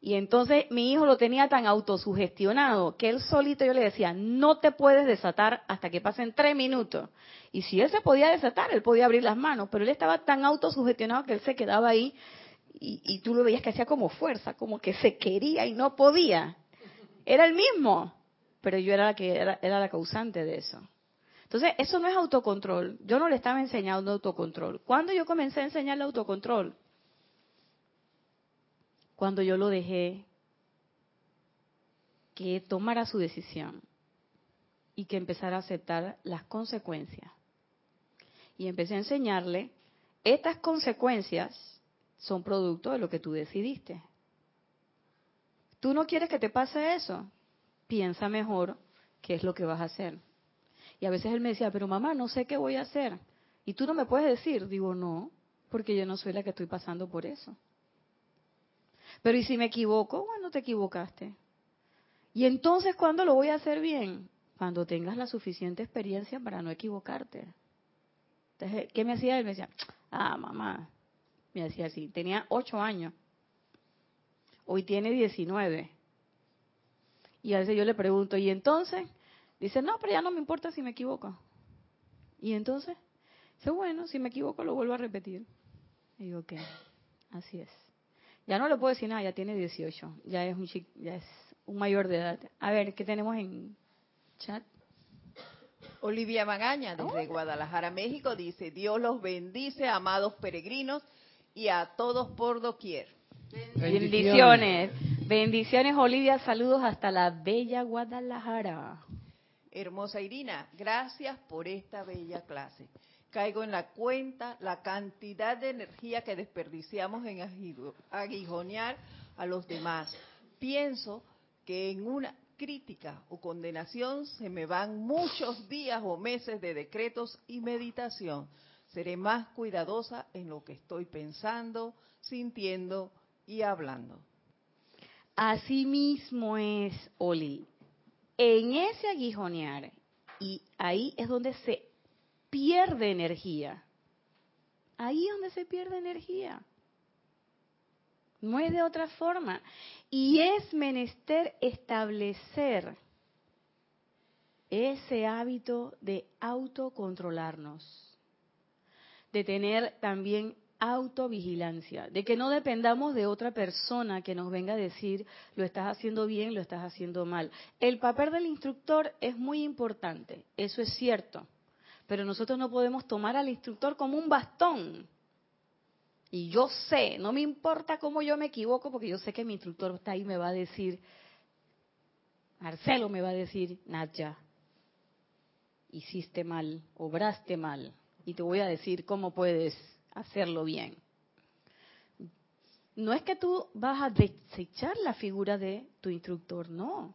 Y entonces mi hijo lo tenía tan autosugestionado que él solito yo le decía, no te puedes desatar hasta que pasen tres minutos. Y si él se podía desatar, él podía abrir las manos, pero él estaba tan autosugestionado que él se quedaba ahí y, tú lo veías que hacía como fuerza, como que se quería y no podía. Era el mismo, pero yo era la que era, la causante de eso. Entonces, eso no es autocontrol. Yo no le estaba enseñando autocontrol. ¿Cuándo yo comencé a enseñarle autocontrol? Cuando yo lo dejé que tomara su decisión y que empezara a aceptar las consecuencias. Y empecé a enseñarle estas consecuencias son producto de lo que tú decidiste. ¿Tú no quieres que te pase eso? Piensa mejor qué es lo que vas a hacer. Y a veces él me decía, pero mamá, no sé qué voy a hacer. Y tú no me puedes decir. Digo, no, porque yo no soy la que estoy pasando por eso. Pero ¿y si me equivoco? Bueno, te equivocaste. Y entonces, ¿cuándo lo voy a hacer bien? Cuando tengas la suficiente experiencia para no equivocarte. Entonces, ¿qué me hacía él? Me decía, ah, mamá, me decía así, tenía ocho años, hoy tiene 19. Y a veces yo le pregunto, ¿y entonces? Dice, no, pero ya no me importa si me equivoco. ¿Y entonces? Dice, bueno, si me equivoco lo vuelvo a repetir. Y digo, ok, así es. Ya no le puedo decir nada, ya tiene 18, ya es un ya es un mayor de edad. A ver, ¿qué tenemos en chat? Olivia Magaña, desde Guadalajara, México, dice, Dios los bendice, amados peregrinos, y a todos por doquier. Bendiciones. Bendiciones, Olivia. Saludos hasta la bella Guadalajara. Hermosa Irina, gracias por esta bella clase. Caigo en la cuenta la cantidad de energía que desperdiciamos en aguijonear a los demás. Pienso que en una crítica o condenación se me van muchos días o meses de decretos y meditación Seré más cuidadosa en lo que estoy pensando, sintiendo y hablando. Así mismo es, Oli. En ese aguijonear, y ahí es donde se pierde energía. Ahí es donde se pierde energía. No es de otra forma. Y es menester establecer ese hábito de autocontrolarnos de tener también autovigilancia, de que no dependamos de otra persona que nos venga a decir lo estás haciendo bien, lo estás haciendo mal. El papel del instructor es muy importante, eso es cierto, pero nosotros no podemos tomar al instructor como un bastón. Y yo sé, no me importa cómo yo me equivoco, porque yo sé que mi instructor está ahí y me va a decir, Marcelo me va a decir, Nadia, hiciste mal, obraste mal, y te voy a decir cómo puedes hacerlo bien. no es que tú vas a desechar la figura de tu instructor, no,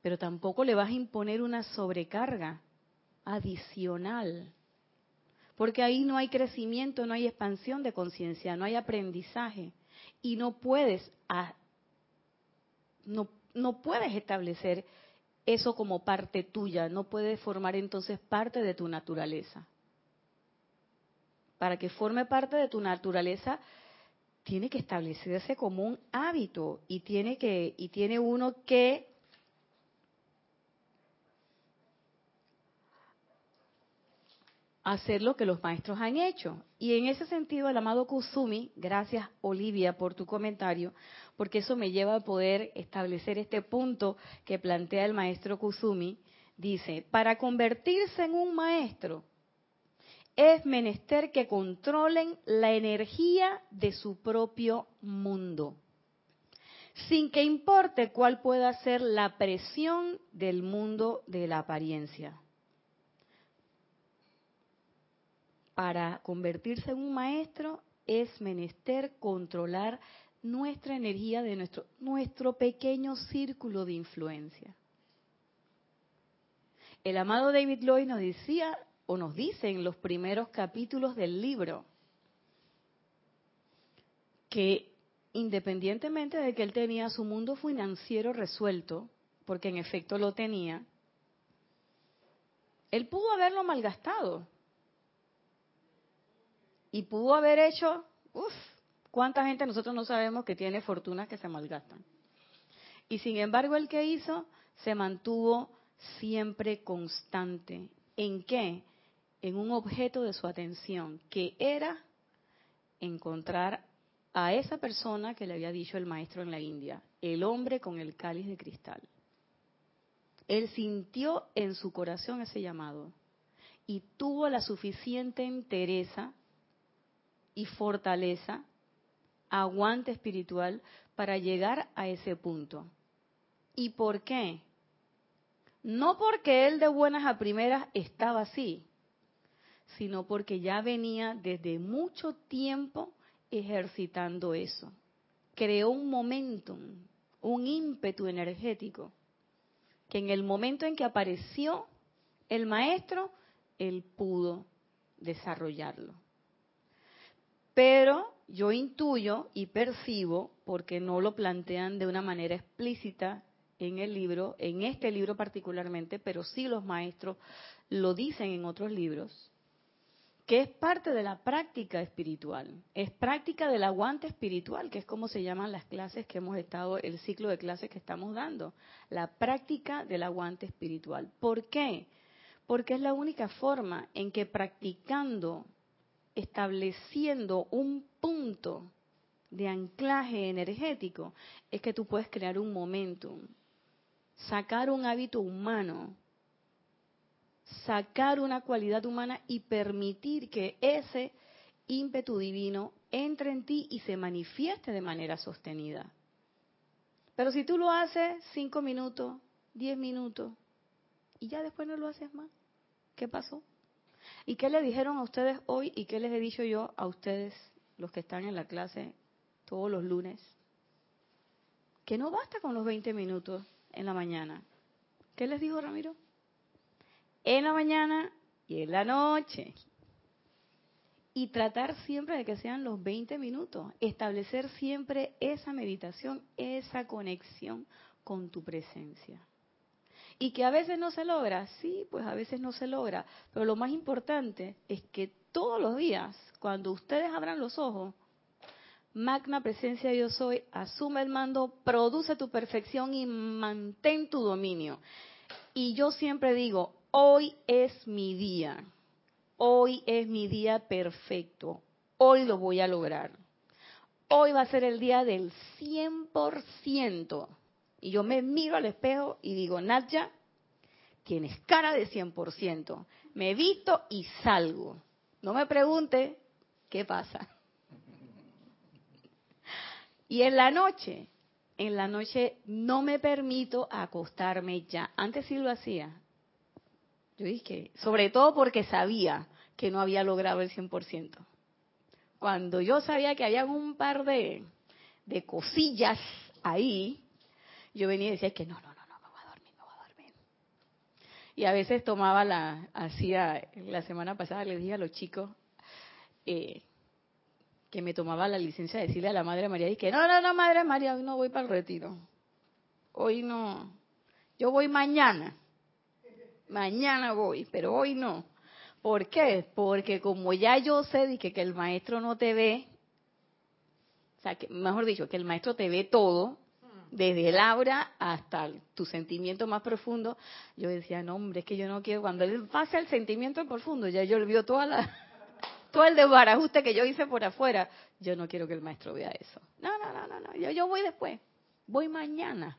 pero tampoco le vas a imponer una sobrecarga adicional, porque ahí no hay crecimiento, no hay expansión de conciencia, no hay aprendizaje y no puedes no, no puedes establecer eso como parte tuya, no puedes formar entonces parte de tu naturaleza. Para que forme parte de tu naturaleza, tiene que establecerse como un hábito y tiene que y tiene uno que hacer lo que los maestros han hecho. Y en ese sentido, el amado Kusumi, gracias Olivia por tu comentario, porque eso me lleva a poder establecer este punto que plantea el maestro Kusumi. Dice, para convertirse en un maestro, es menester que controlen la energía de su propio mundo, sin que importe cuál pueda ser la presión del mundo de la apariencia. Para convertirse en un maestro es menester controlar nuestra energía de nuestro, nuestro pequeño círculo de influencia. El amado David Lloyd nos decía o nos dice en los primeros capítulos del libro que independientemente de que él tenía su mundo financiero resuelto, porque en efecto lo tenía, él pudo haberlo malgastado. Y pudo haber hecho, uff, cuánta gente nosotros no sabemos que tiene fortunas que se malgastan. Y sin embargo, el que hizo se mantuvo siempre constante. ¿En qué? En un objeto de su atención, que era encontrar a esa persona que le había dicho el maestro en la India, el hombre con el cáliz de cristal. Él sintió en su corazón ese llamado y tuvo la suficiente entereza y fortaleza, aguante espiritual para llegar a ese punto. ¿Y por qué? No porque él de buenas a primeras estaba así, sino porque ya venía desde mucho tiempo ejercitando eso. Creó un momentum, un ímpetu energético, que en el momento en que apareció el maestro, él pudo desarrollarlo. Pero yo intuyo y percibo, porque no lo plantean de una manera explícita en el libro, en este libro particularmente, pero sí los maestros lo dicen en otros libros, que es parte de la práctica espiritual, es práctica del aguante espiritual, que es como se llaman las clases que hemos estado, el ciclo de clases que estamos dando, la práctica del aguante espiritual. ¿Por qué? Porque es la única forma en que practicando, estableciendo un punto de anclaje energético, es que tú puedes crear un momentum, sacar un hábito humano sacar una cualidad humana y permitir que ese ímpetu divino entre en ti y se manifieste de manera sostenida. Pero si tú lo haces cinco minutos, diez minutos, y ya después no lo haces más, ¿qué pasó? ¿Y qué le dijeron a ustedes hoy y qué les he dicho yo a ustedes, los que están en la clase todos los lunes? Que no basta con los 20 minutos en la mañana. ¿Qué les dijo Ramiro? En la mañana y en la noche. Y tratar siempre de que sean los 20 minutos. Establecer siempre esa meditación, esa conexión con tu presencia. Y que a veces no se logra, sí, pues a veces no se logra. Pero lo más importante es que todos los días, cuando ustedes abran los ojos, Magna presencia yo soy, asume el mando, produce tu perfección y mantén tu dominio. Y yo siempre digo, hoy es mi día, hoy es mi día perfecto, hoy lo voy a lograr. Hoy va a ser el día del 100%. Y yo me miro al espejo y digo, Nadia, tienes cara de 100%. Me visto y salgo. No me pregunte qué pasa. Y en la noche, en la noche no me permito acostarme ya. Antes sí lo hacía. Yo dije, sobre todo porque sabía que no había logrado el 100%. Cuando yo sabía que había un par de, de cosillas ahí, yo venía y decía que no, no, no, no, me voy a dormir, me voy a dormir. Y a veces tomaba la, hacía, la semana pasada le dije a los chicos eh, que me tomaba la licencia de decirle a la Madre María, que no, no, no, Madre María, hoy no voy para el retiro. Hoy no. Yo voy mañana. Mañana voy, pero hoy no. ¿Por qué? Porque como ya yo sé que, que el maestro no te ve, o sea, que, mejor dicho, que el maestro te ve todo, desde el aura hasta tu sentimiento más profundo, yo decía, no, hombre, es que yo no quiero, cuando él pasa el sentimiento profundo, ya yo olvido toda la, todo el desbarajuste que yo hice por afuera, yo no quiero que el maestro vea eso. No, no, no, no, no. Yo, yo voy después, voy mañana.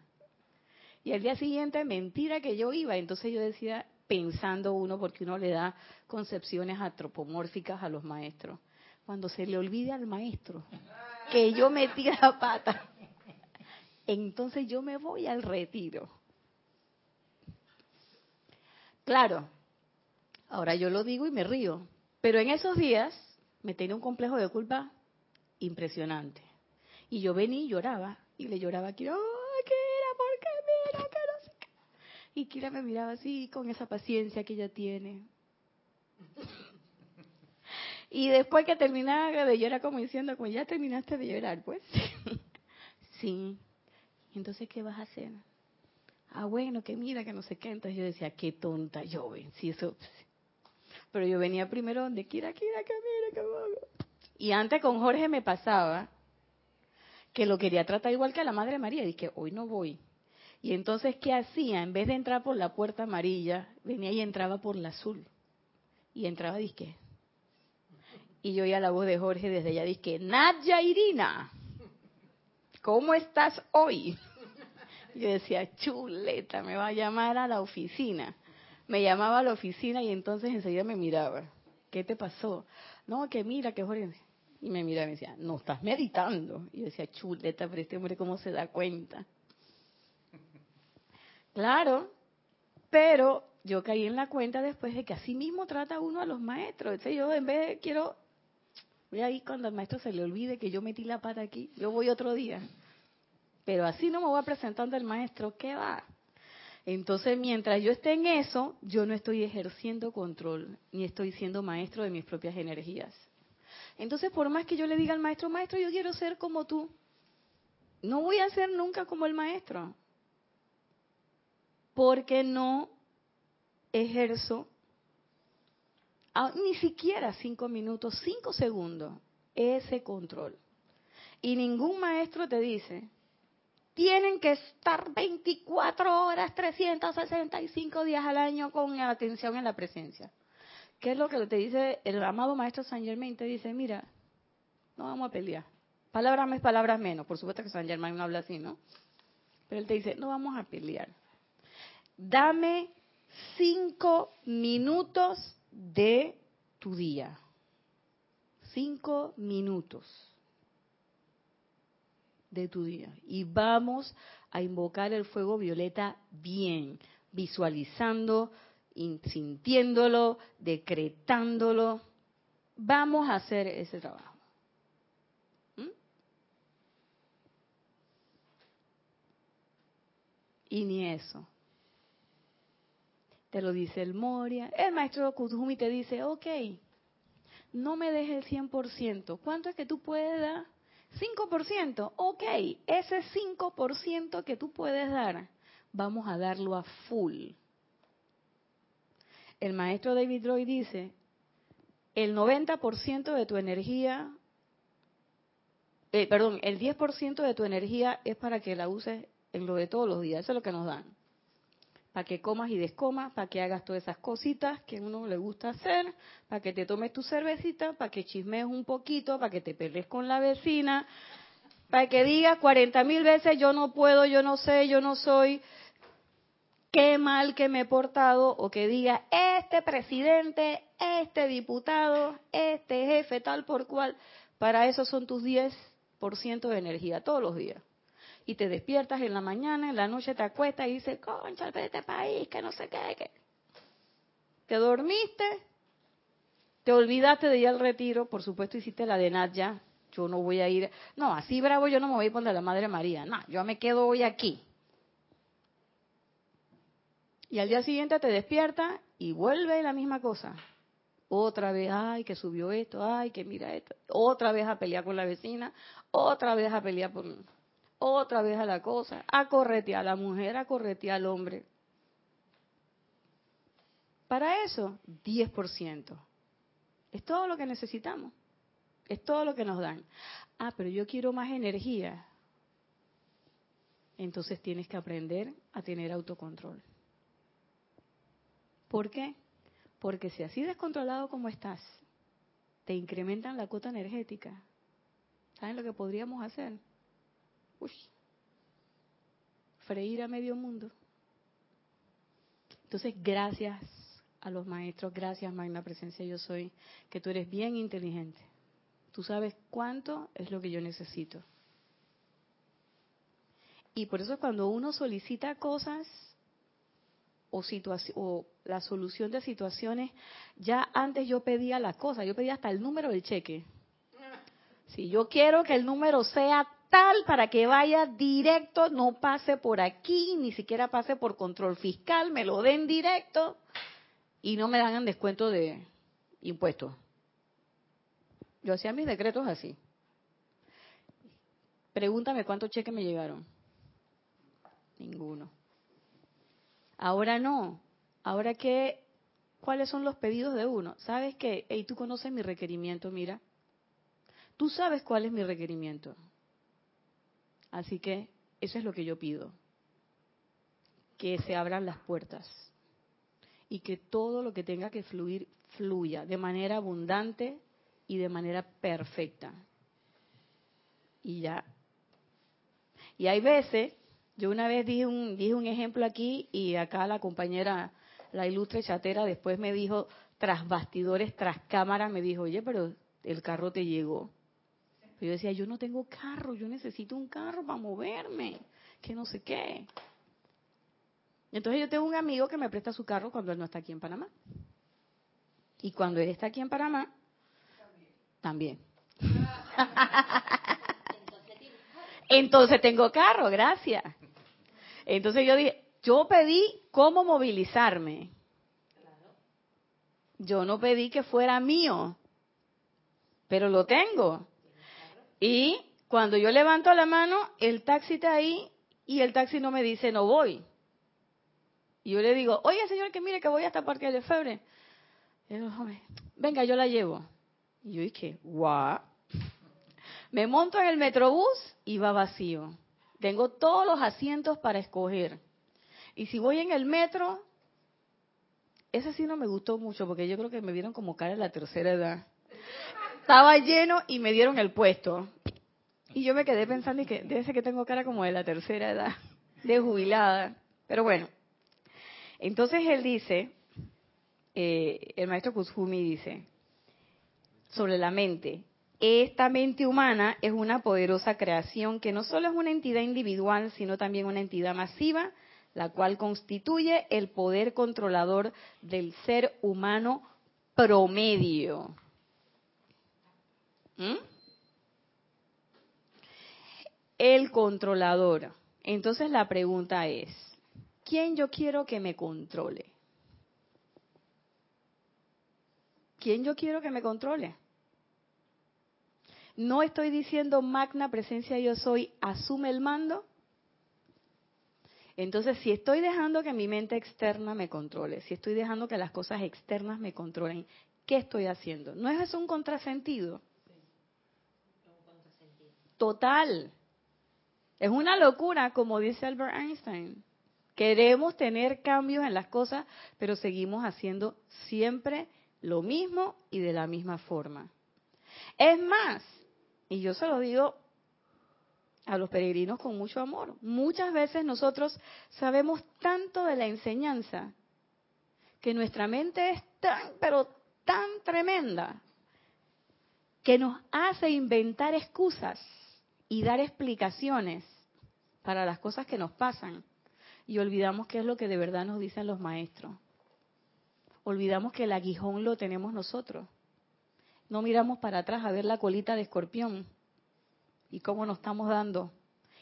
Y al día siguiente, mentira que yo iba. Entonces yo decía, pensando uno, porque uno le da concepciones antropomórficas a los maestros. Cuando se le olvide al maestro que yo metí la pata, entonces yo me voy al retiro. Claro, ahora yo lo digo y me río, pero en esos días me tenía un complejo de culpa impresionante. Y yo venía y lloraba, y le lloraba a Kira, ¡ay, Kira, por qué mira, que no sé qué! Y Kira me miraba así, con esa paciencia que ella tiene. Y después que terminaba de llorar, como diciendo, como ya terminaste de llorar, pues. sí. Entonces, ¿qué vas a hacer? Ah, bueno, que mira, que no sé qué. Entonces yo decía, qué tonta yo, ven, si eso, pero yo venía primero donde quiera, quiera, que mire, que Y antes con Jorge me pasaba que lo quería tratar igual que a la Madre María. Y que hoy no voy. Y entonces, ¿qué hacía? En vez de entrar por la puerta amarilla, venía y entraba por la azul. Y entraba, disque. Y yo oía la voz de Jorge desde allá, disque, Nadia Irina, ¿cómo estás hoy? Yo decía, chuleta, me va a llamar a la oficina me llamaba a la oficina y entonces enseguida me miraba. ¿Qué te pasó? No, que mira, que Jorge. Y me miraba y me decía, no estás meditando. Y yo decía, chuleta, pero este hombre cómo se da cuenta. Claro, pero yo caí en la cuenta después de que así mismo trata uno a los maestros. Entonces yo en vez de quiero, voy ahí cuando al maestro se le olvide que yo metí la pata aquí, yo voy otro día. Pero así no me voy presentando al maestro, ¿qué va? Entonces, mientras yo esté en eso, yo no estoy ejerciendo control, ni estoy siendo maestro de mis propias energías. Entonces, por más que yo le diga al maestro, maestro, yo quiero ser como tú, no voy a ser nunca como el maestro, porque no ejerzo ni siquiera cinco minutos, cinco segundos, ese control. Y ningún maestro te dice, tienen que estar 24 horas, 365 días al año con atención en la presencia. ¿Qué es lo que te dice el amado maestro San Germain? Te dice, mira, no vamos a pelear. Palabras más, palabras menos. Por supuesto que San Germain no habla así, ¿no? Pero él te dice, no vamos a pelear. Dame cinco minutos de tu día. Cinco minutos de tu día. Y vamos a invocar el fuego violeta bien, visualizando, sintiéndolo, decretándolo. Vamos a hacer ese trabajo. ¿Mm? Y ni eso. Te lo dice el Moria. El maestro Kuzumi te dice, ok, no me dejes el 100%. ¿Cuánto es que tú puedes dar? 5%, ok, ese 5% que tú puedes dar, vamos a darlo a full. El maestro David Roy dice, el 90% de tu energía, eh, perdón, el 10% de tu energía es para que la uses en lo de todos los días, eso es lo que nos dan para que comas y descomas, para que hagas todas esas cositas que a uno le gusta hacer, para que te tomes tu cervecita, para que chismees un poquito, para que te pelees con la vecina, para que digas 40 mil veces yo no puedo, yo no sé, yo no soy, qué mal que me he portado, o que diga este presidente, este diputado, este jefe, tal por cual, para eso son tus 10% de energía todos los días y te despiertas en la mañana, en la noche te acuestas y dices, concha, de este país, que no sé qué, que... Te dormiste, te olvidaste de ir al retiro, por supuesto hiciste la de Nadia, yo no voy a ir, no, así bravo yo no me voy por la Madre María, no, yo me quedo hoy aquí. Y al día siguiente te despierta y vuelve la misma cosa. Otra vez, ay, que subió esto, ay, que mira esto. Otra vez a pelear con la vecina, otra vez a pelear por... Otra vez a la cosa, a corretear a la mujer, a corretear al hombre. Para eso, 10%. Es todo lo que necesitamos. Es todo lo que nos dan. Ah, pero yo quiero más energía. Entonces tienes que aprender a tener autocontrol. ¿Por qué? Porque si así descontrolado como estás, te incrementan la cuota energética. ¿Saben lo que podríamos hacer? Freír a medio mundo. Entonces, gracias a los maestros, gracias Magna Presencia Yo Soy, que tú eres bien inteligente. Tú sabes cuánto es lo que yo necesito. Y por eso cuando uno solicita cosas, o, o la solución de situaciones, ya antes yo pedía las cosas, yo pedía hasta el número del cheque. Si yo quiero que el número sea tal para que vaya directo, no pase por aquí, ni siquiera pase por control fiscal, me lo den directo y no me dan descuento de impuestos. Yo hacía mis decretos así. Pregúntame cuántos cheques me llegaron. Ninguno. Ahora no. Ahora qué, ¿cuáles son los pedidos de uno? ¿Sabes qué? Y tú conoces mi requerimiento, mira. Tú sabes cuál es mi requerimiento. Así que eso es lo que yo pido. Que se abran las puertas. Y que todo lo que tenga que fluir, fluya de manera abundante y de manera perfecta. Y ya. Y hay veces yo una vez dije un, dije un ejemplo aquí y acá la compañera, la ilustre chatera, después me dijo, tras bastidores, tras cámara, me dijo, oye, pero el carro te llegó. Yo decía, yo no tengo carro, yo necesito un carro para moverme, que no sé qué. Entonces yo tengo un amigo que me presta su carro cuando él no está aquí en Panamá. Y cuando él está aquí en Panamá, también. Entonces tengo carro, gracias. Entonces yo dije, yo pedí cómo movilizarme. Yo no pedí que fuera mío, pero lo tengo. Y cuando yo levanto la mano, el taxi está ahí y el taxi no me dice no voy. Y yo le digo, oye señor, que mire que voy hasta Parque de Febre. Venga, yo la llevo. Y yo dije, guau. Me monto en el metrobús y va vacío. Tengo todos los asientos para escoger. Y si voy en el metro, ese sí no me gustó mucho porque yo creo que me vieron como cara en la tercera edad. Estaba lleno y me dieron el puesto. Y yo me quedé pensando y que debe ser que tengo cara como de la tercera edad, de jubilada. Pero bueno, entonces él dice, eh, el maestro Kuzumi dice, sobre la mente, esta mente humana es una poderosa creación que no solo es una entidad individual, sino también una entidad masiva, la cual constituye el poder controlador del ser humano promedio. ¿Mm? El controlador. Entonces la pregunta es, ¿quién yo quiero que me controle? ¿Quién yo quiero que me controle? No estoy diciendo magna presencia yo soy, asume el mando. Entonces, si estoy dejando que mi mente externa me controle, si estoy dejando que las cosas externas me controlen, ¿qué estoy haciendo? ¿No es eso un contrasentido? Total. Es una locura, como dice Albert Einstein. Queremos tener cambios en las cosas, pero seguimos haciendo siempre lo mismo y de la misma forma. Es más, y yo se lo digo a los peregrinos con mucho amor. Muchas veces nosotros sabemos tanto de la enseñanza que nuestra mente es tan, pero tan tremenda, que nos hace inventar excusas y dar explicaciones para las cosas que nos pasan. Y olvidamos qué es lo que de verdad nos dicen los maestros. Olvidamos que el aguijón lo tenemos nosotros no miramos para atrás a ver la colita de escorpión y cómo nos estamos dando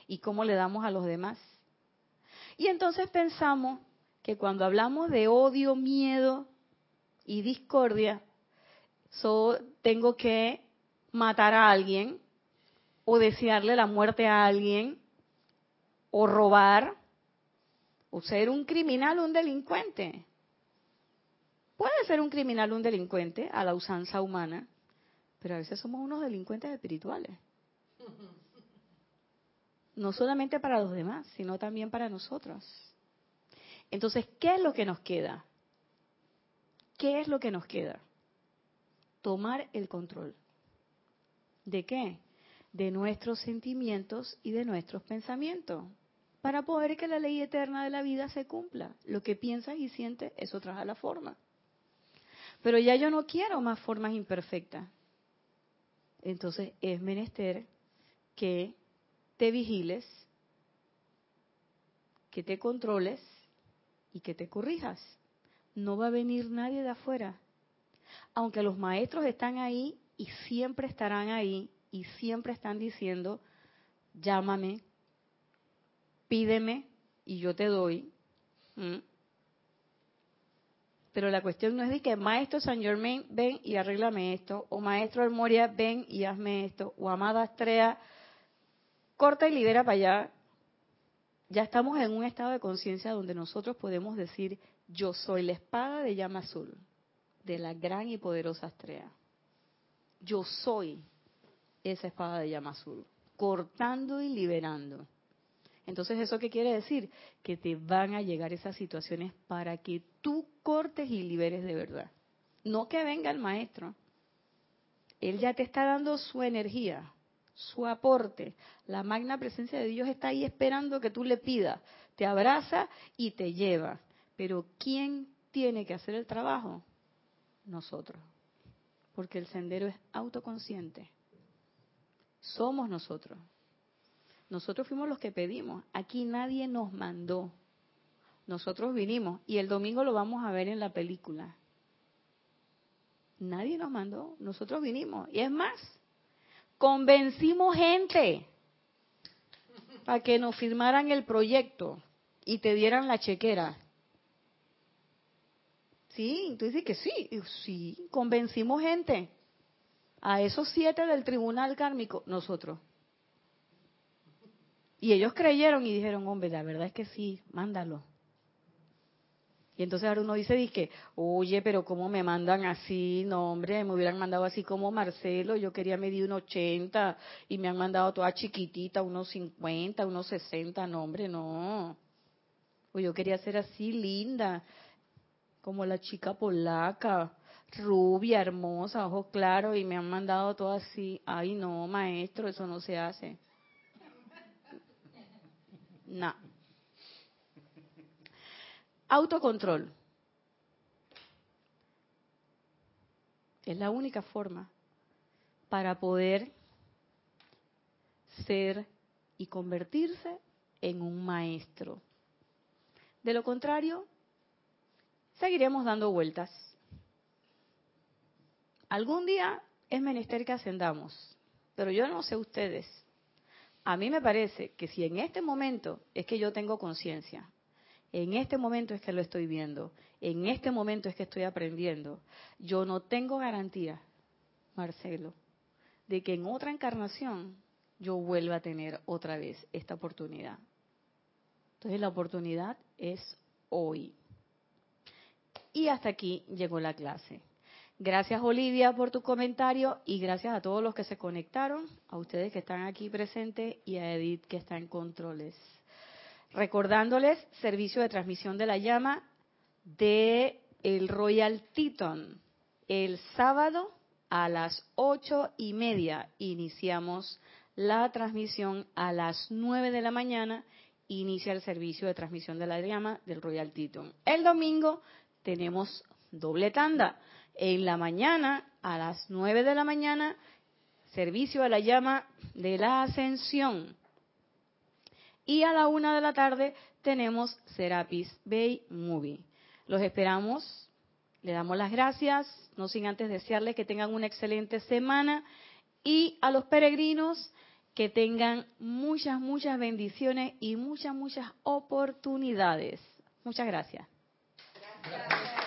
y cómo le damos a los demás. Y entonces pensamos que cuando hablamos de odio, miedo y discordia, tengo que matar a alguien o desearle la muerte a alguien o robar o ser un criminal o un delincuente. Puede ser un criminal un delincuente a la usanza humana, pero a veces somos unos delincuentes espirituales. No solamente para los demás, sino también para nosotros. Entonces, ¿qué es lo que nos queda? ¿Qué es lo que nos queda? Tomar el control. ¿De qué? De nuestros sentimientos y de nuestros pensamientos. Para poder que la ley eterna de la vida se cumpla. Lo que piensas y sientes, eso trae la forma. Pero ya yo no quiero más formas imperfectas. Entonces es menester que te vigiles, que te controles y que te corrijas. No va a venir nadie de afuera. Aunque los maestros están ahí y siempre estarán ahí y siempre están diciendo, llámame, pídeme y yo te doy. Pero la cuestión no es de que maestro San Germain, ven y arréglame esto, o maestro Moria, ven y hazme esto, o amada Astrea, corta y libera para allá. Ya estamos en un estado de conciencia donde nosotros podemos decir, yo soy la espada de llama azul, de la gran y poderosa Astrea. Yo soy esa espada de llama azul, cortando y liberando. Entonces, ¿eso qué quiere decir? Que te van a llegar esas situaciones para que tú cortes y liberes de verdad. No que venga el maestro. Él ya te está dando su energía, su aporte. La magna presencia de Dios está ahí esperando que tú le pidas. Te abraza y te lleva. Pero ¿quién tiene que hacer el trabajo? Nosotros. Porque el sendero es autoconsciente. Somos nosotros. Nosotros fuimos los que pedimos. Aquí nadie nos mandó. Nosotros vinimos. Y el domingo lo vamos a ver en la película. Nadie nos mandó. Nosotros vinimos. Y es más, convencimos gente para que nos firmaran el proyecto y te dieran la chequera. Sí, tú dices que sí, sí, convencimos gente. A esos siete del tribunal kármico, nosotros. Y ellos creyeron y dijeron, hombre, la verdad es que sí, mándalo. Y entonces ahora uno dice, dice, oye, pero ¿cómo me mandan así? No, hombre, me hubieran mandado así como Marcelo, yo quería medir un 80 y me han mandado toda chiquitita, unos 50, unos 60, no, hombre, no. O yo quería ser así linda, como la chica polaca, rubia, hermosa, ojos claros, y me han mandado todo así. Ay, no, maestro, eso no se hace. No. Autocontrol. Es la única forma para poder ser y convertirse en un maestro. De lo contrario, seguiremos dando vueltas. Algún día es menester que ascendamos, pero yo no sé ustedes. A mí me parece que si en este momento es que yo tengo conciencia, en este momento es que lo estoy viendo, en este momento es que estoy aprendiendo, yo no tengo garantía, Marcelo, de que en otra encarnación yo vuelva a tener otra vez esta oportunidad. Entonces la oportunidad es hoy. Y hasta aquí llegó la clase. Gracias Olivia por tu comentario y gracias a todos los que se conectaron, a ustedes que están aquí presentes y a Edith que está en controles. Recordándoles servicio de transmisión de la llama de el Royal Teton. El sábado a las ocho y media iniciamos la transmisión a las nueve de la mañana inicia el servicio de transmisión de la llama del Royal Teton. El domingo tenemos doble tanda en la mañana, a las 9 de la mañana, servicio a la llama de la ascensión. Y a la una de la tarde tenemos Serapis Bay Movie. Los esperamos, le damos las gracias, no sin antes desearles que tengan una excelente semana y a los peregrinos Que tengan muchas, muchas bendiciones y muchas, muchas oportunidades. Muchas gracias. Gracias.